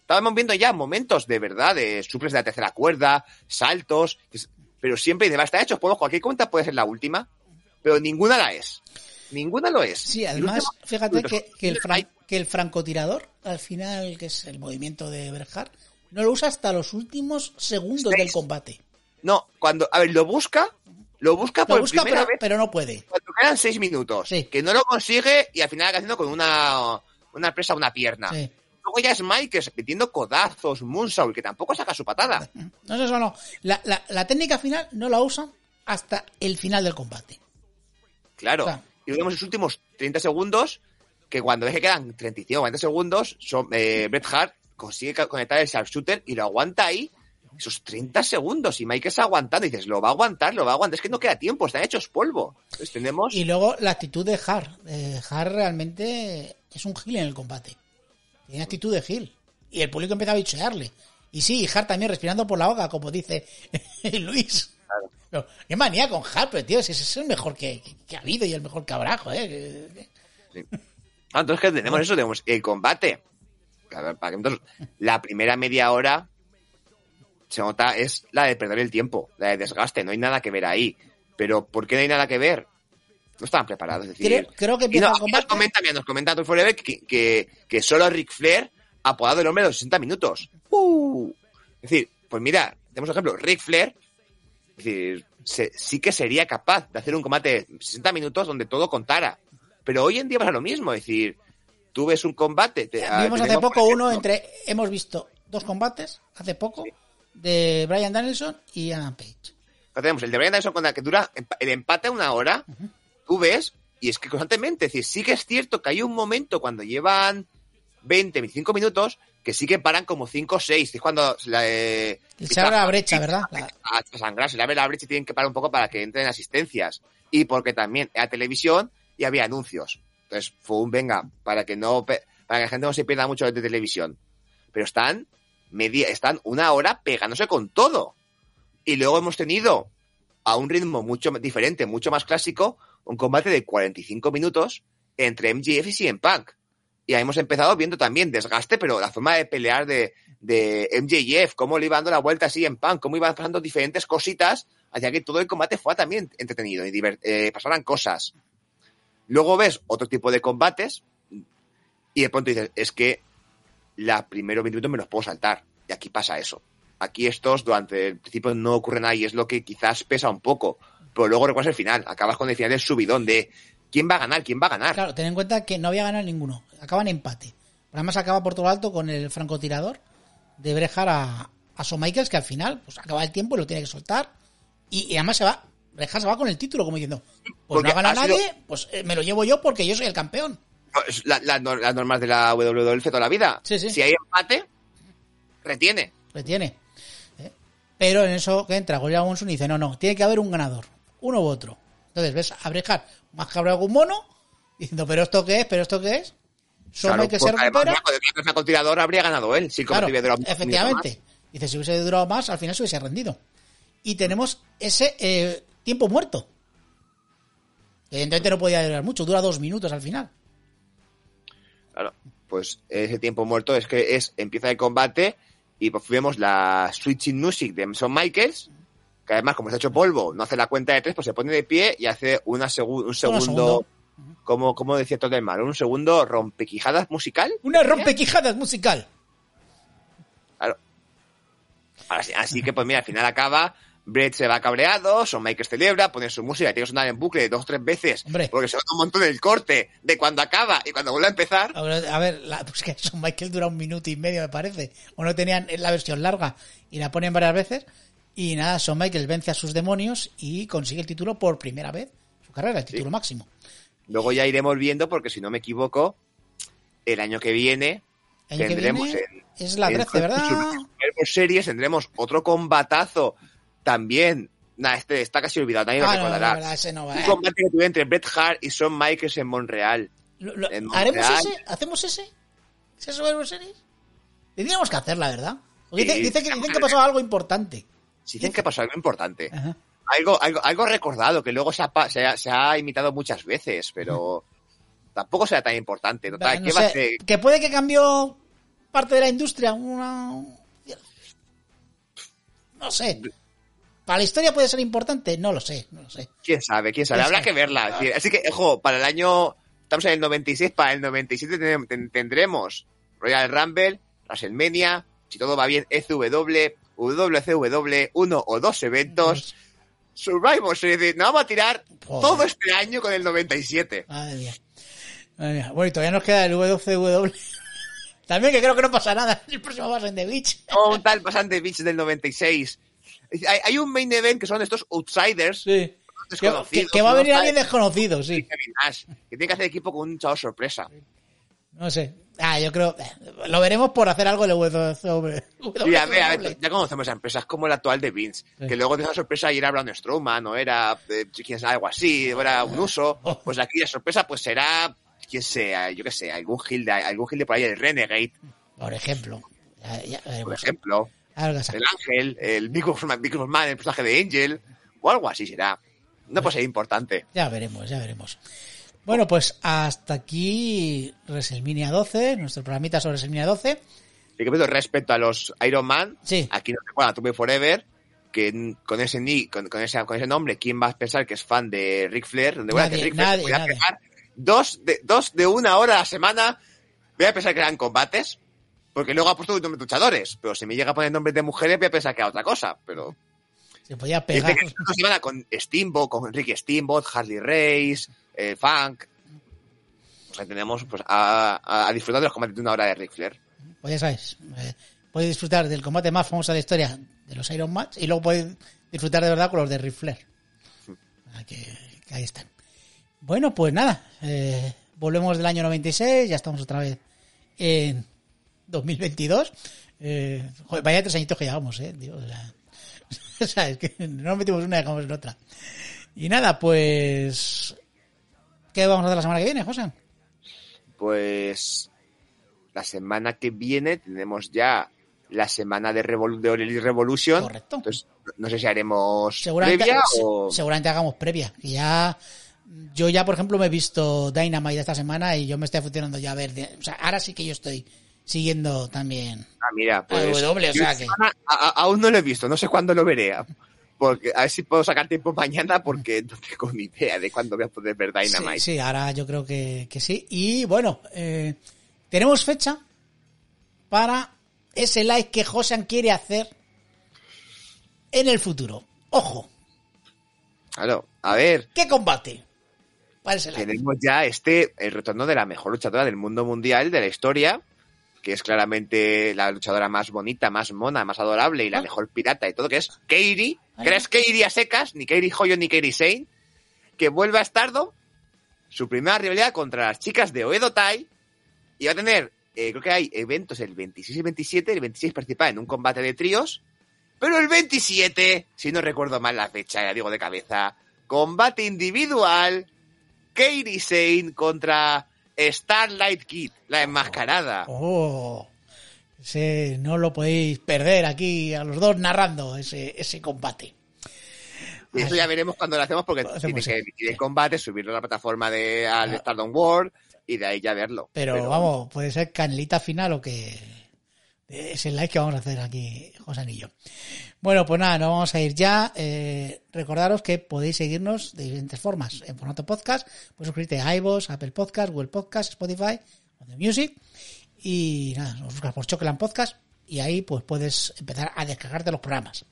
Estábamos viendo ya momentos de verdad de suples de la tercera cuerda, saltos, pero siempre dice, va, está hechos polvo, cualquier cuenta puede ser la última, pero ninguna la es. Ninguna lo es. Sí, además, fíjate que, que el hay- fran- que el francotirador, al final, que es el movimiento de Bret Hart, no lo usa hasta los últimos segundos del combate. No, cuando, a ver, lo busca, lo busca Lo por busca, primera pero, vez pero no puede. cuando quedan seis minutos. Sí. Que no lo consigue y al final acaba haciendo con una, una presa una pierna. Sí. Luego ya es Mike metiendo codazos, Moonsault, que tampoco saca su patada. No, eso no. La, la, la técnica final no la usan hasta el final del combate. Claro. Y vemos los últimos 30 segundos, que cuando ves que quedan 35 o 40 segundos, son, eh, Bret Hart consigue conectar el sharpshooter y lo aguanta ahí esos 30 segundos. Y Mike está aguantando y dices, lo va a aguantar, lo va a aguantar. Es que no queda tiempo, están hechos polvo. Entonces tenemos... Y luego la actitud de Hart. Eh, Hart realmente es un gil en el combate. Tiene actitud de gil. Y el público empieza a bichearle. Y sí, Hart también respirando por la boca, como dice Luis. Qué manía con Hart, pero tío, ese es el mejor que, ha habido y el mejor que habrá, joder. que- Ah, entonces que tenemos eso, tenemos el combate. La primera media hora se nota es la de perder el tiempo, la de desgaste, no hay nada que ver ahí. Pero ¿por qué no hay nada que ver? No estaban preparados, es decir. Creo- creo que empieza no, Nos comenta, mira, nos comenta Forever que, que, que solo Ric Flair ha apodado el hombre de los 60 minutos. Uh. Es decir, pues mira, tenemos un ejemplo, Ric Flair, es decir, se- sí que sería capaz de hacer un combate de 60 minutos donde todo contara. Pero hoy en día pasa lo mismo, es decir, tú ves un combate. te- ah, Vimos hace poco uno entre. Hemos visto dos combates, hace poco, de Brian Danielson y Adam Page. tenemos el de Brian Danielson con la que dura el empate a una hora, tú ves, y es que constantemente, es decir, sí que es cierto que hay un momento cuando llevan 20, 25 minutos que sí que paran como 5 o 6, es cuando la, eh, Se abre la brecha, ¿verdad? La- a sangrar, se le abre la brecha y tienen que parar un poco para que entren asistencias. Y porque también era televisión y había anuncios. Entonces fue un venga, para que no para que la gente no se pierda mucho de televisión. Pero están media, están una hora pegándose con todo. Y luego hemos tenido a un ritmo mucho diferente, mucho más clásico, un combate de 45 minutos entre MJF y CM Punk. Y ahí hemos empezado viendo también desgaste, pero la forma de pelear de, de MJF, cómo le iba dando la vuelta así en Punk, cómo iban pasando diferentes cositas, hacia que todo el combate fuera también entretenido y eh, pasaran cosas. Luego ves otro tipo de combates y de pronto dices, es que la primero 20 minutos me los puedo saltar. Y aquí pasa eso. Aquí estos durante el principio no ocurre nada y es lo que quizás pesa un poco. Pero luego recuerdas el final. Acabas con el final del subidón de quién va a ganar, quién va a ganar. Claro, ten en cuenta que no había ganado ninguno. Acaban empate. Además acaba por todo alto con el francotirador de brejar a, a Michaels, que al final pues acaba el tiempo y lo tiene que soltar. Y, y además se va, Brejar se va con el título, como diciendo, pues Porque no ha ganado ha sido- nadie, pues eh, me lo llevo yo porque yo soy el campeón. La- la- las normas de la WWF toda la vida. Sí, sí. Si hay empate, retiene. Retiene. ¿eh? Pero en eso que entra Goya Monson y dice, no, no, tiene que haber un ganador, uno u otro. Entonces ves a Brejar más que un mono, diciendo, pero esto qué es, pero esto qué es. Solo Claro, hay que se además, recupera. cuando el tirador habría ganado él. Si Claro, efectivamente. Dice, si hubiese durado más, al final se hubiese rendido. Y tenemos ese eh, tiempo muerto. Evidentemente no podía durar mucho, dura dos minutos al final. Claro, pues ese tiempo muerto es que es empieza el combate y pues vemos la switching music de Shawn Michaels que además, como se ha hecho polvo, no hace la cuenta de tres, pues se pone de pie y hace una segu- un segundo, segundo. como, como decía todo el mal, un segundo rompequijadas musical. Una rompequijadas musical. Claro. Ahora sí, así que, pues mira, al final acaba, Brett se va cabreado, Son Michaels celebra, pone su música y tiene que sonar en bucle dos o tres veces, Hombre. porque se va un montón el corte de cuando acaba y cuando vuelve a empezar. A ver, a ver, la- pues que eso Michael dura un minuto y medio, me parece. O no tenían la versión larga y la ponen varias veces. Y nada, Son Michael vence a sus demonios y consigue el título por primera vez. Su carrera, el título máximo. Luego ya iremos viendo, porque si no me equivoco, el año que viene El año que tendremos viene en- es la en 13, ¿verdad? Survivor Series tendremos otro combatazo también. Nah, este está casi olvidado, nadie lo Ah, no, recordará. no, ese va, Un eh. combate que tuve entre Bret Hart y Shawn Michaels en Montreal. Lo- lo- en ¿Haremos ese? ¿Hacemos ese? ¿Ese Survivor Series? Tendríamos que hacerla, ¿verdad? Sí, dice, dice que, dicen a que pasó algo importante. Si dicen que pasó algo importante. Ajá. Algo, algo, algo recordado, que luego se ha, se ha, se ha imitado muchas veces, pero tampoco será tan importante. Total, ¿qué va a sé, hacer? que puede que cambió parte de la industria. Una... No sé. ¿Para la historia puede ser importante? No lo sé, no lo sé. ¿Quién sabe? ¿Quién sabe? ¿Quién Habrá sabe? que verla. Así- que, ojo, para el año, estamos en el 96, para el 97 ten- ten- tendremos Royal Rumble, WrestleMania, si todo va bien, SW, WCW, uno o dos eventos, Survivor Series, nos vamos a tirar todo este año con el 97. Madre mía. Madre mía. Bueno, y todavía nos queda el WCW. También que creo que no pasa nada. El próximo en The Beach. O un tal Pasante Beach del 96. Hay, hay un main event que son estos outsiders, Sí. Que, que- desconocidos. que va a venir alguien desconocido, sí. Que tiene que hacer equipo con un chavo sorpresa. No sé. Ah, yo creo. eh, Lo veremos por hacer algo de WCW. Sí, a ver, a ver, ya conocemos a empresas como la actual de Vince, Sí. que luego de esa sorpresa y era Braun Strowman, o era, eh, quién sabe, algo así, o era un uso, Oh. pues aquí la sorpresa pues será, quién sea, yo qué sé, algún Gil de, algún Gil de por ahí, el Renegade, Por ejemplo. Ya, ya por ejemplo. El Ángel, el Big Boss Man, Big Boss Man, el personaje de Angel, o algo así será. No puede ser importante. Ya veremos, ya veremos. Bueno, pues hasta aquí WrestleMania 12, nuestro programita sobre WrestleMania 12. Y que pero respecto a los Iron Man, Sí. aquí nos recuerda a Forever, que con ese, ni- con, con ese, con ese nombre, ¿quién va a pensar que es fan de Ric Flair? Donde voy a decir Ric Flair, nadie, voy a pegar dos de, dos de una hora a la semana, voy a pensar que eran combates, porque luego ha puesto un nombre de luchadores, pero si me llega a poner nombres de mujeres voy a pensar que era otra cosa, pero... Se podía pegar. que con Steamboat, con Enrique Steamboat, Harley Race, eh, Funk... O sea, tenemos pues, a, disfrutar de los combates de una hora de Ric Flair. Pues ya sabéis, eh, podéis disfrutar del combate más famoso de la historia de los Iron Man y luego podéis disfrutar de verdad con los de Ric Flair. Que, que ahí están. Bueno, pues nada, eh, volvemos del año 96, ya estamos otra vez en 2022. Eh, joder, vaya tres añitos que llevamos, eh, o sea, o sea, es que no nos metimos una y dejamos en otra. Y nada, pues... ¿Qué vamos a hacer la semana que viene, José? pues la semana que viene tenemos ya la semana de, Revol de All Revolution. Correcto. Entonces, no sé si haremos seguramente, previa o... seguramente hagamos previa. Ya, yo ya, por ejemplo, me he visto Dynamite esta semana y yo me estoy funcionando ya a ver. de- o sea, ahora sí que yo estoy siguiendo también. Ah, mira, pues... Ah, W, o yo sea esta que- semana a- a- aún no lo he visto, no sé cuándo lo veré. Porque, a ver si puedo sacar tiempo mañana porque no tengo ni idea de cuándo voy a poder ver Dynamite. Sí, sí, ahora yo creo que, que sí. Y bueno, eh, tenemos fecha para ese live que Josan quiere hacer en el futuro. Ojo, Claro, a ver, ¿qué combate? Tenemos ya este, el retorno de la mejor luchadora del mundo mundial de la historia, que es claramente la luchadora más bonita, más mona, más adorable y la Ah. mejor pirata y todo, que es Kairi, Ah. que no es Kairi a secas, ni Kairi Hoyo ni Kairi Sane, que vuelve a Stardom, su primera rivalidad contra las chicas de Oedo Tai, y va a tener, eh, creo que hay eventos el 26 y 27, el 26 participa en un combate de tríos, pero el 27, si no recuerdo mal la fecha, ya digo de cabeza, combate individual, Kairi Sane contra Starlight Kid, la enmascarada. Oh, ese no lo podéis perder aquí a los dos narrando ese, ese combate. Y eso ya veremos cuando lo hacemos porque hacemos, tiene que emitir el combate, subirlo a la plataforma de al Stardom World y de ahí ya verlo. Pero, vamos, puede ser canelita final o que Es el like que vamos a hacer aquí, José Anillo. Bueno, pues nada, nos vamos a ir ya. Eh, recordaros que podéis seguirnos de diferentes formas. En formato podcast, puedes suscribirte a iVoox, Apple Podcast, Google Podcast, Spotify, o The Music. Y nada, nos buscas por Chocolate Podcast y ahí pues puedes empezar a descargarte los programas.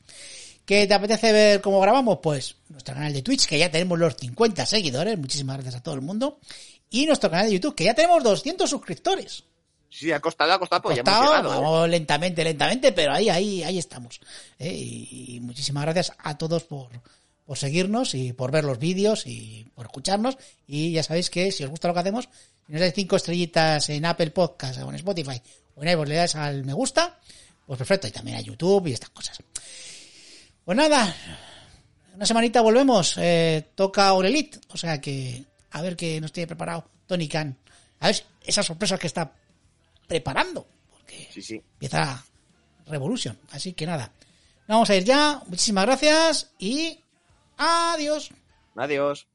¿Qué te apetece ver cómo grabamos? Pues nuestro canal de Twitch, que ya tenemos los 50 seguidores. Muchísimas gracias a todo el mundo. Y nuestro canal de YouTube, que ya tenemos 200 suscriptores. Sí, ha costado, ha costado, pues ya hemos llegado, ¿eh? vamos lentamente, lentamente, pero ahí, ahí, ahí estamos. ¿eh? Y, y muchísimas gracias a todos por, por seguirnos y por ver los vídeos y por escucharnos. Y ya sabéis que si os gusta lo que hacemos, si nos dais cinco estrellitas en Apple Podcast o en Spotify o en iVoox, le das al me gusta, pues perfecto. Y también a YouTube y estas cosas. Pues nada, una semanita volvemos. Eh, toca Aurelit, o sea que a ver qué nos tiene preparado Tony Khan. A ver esas sorpresas que está preparando. Porque Sí, sí. empieza Revolution. Así que nada. Vamos a ir ya. Muchísimas gracias y adiós. Adiós.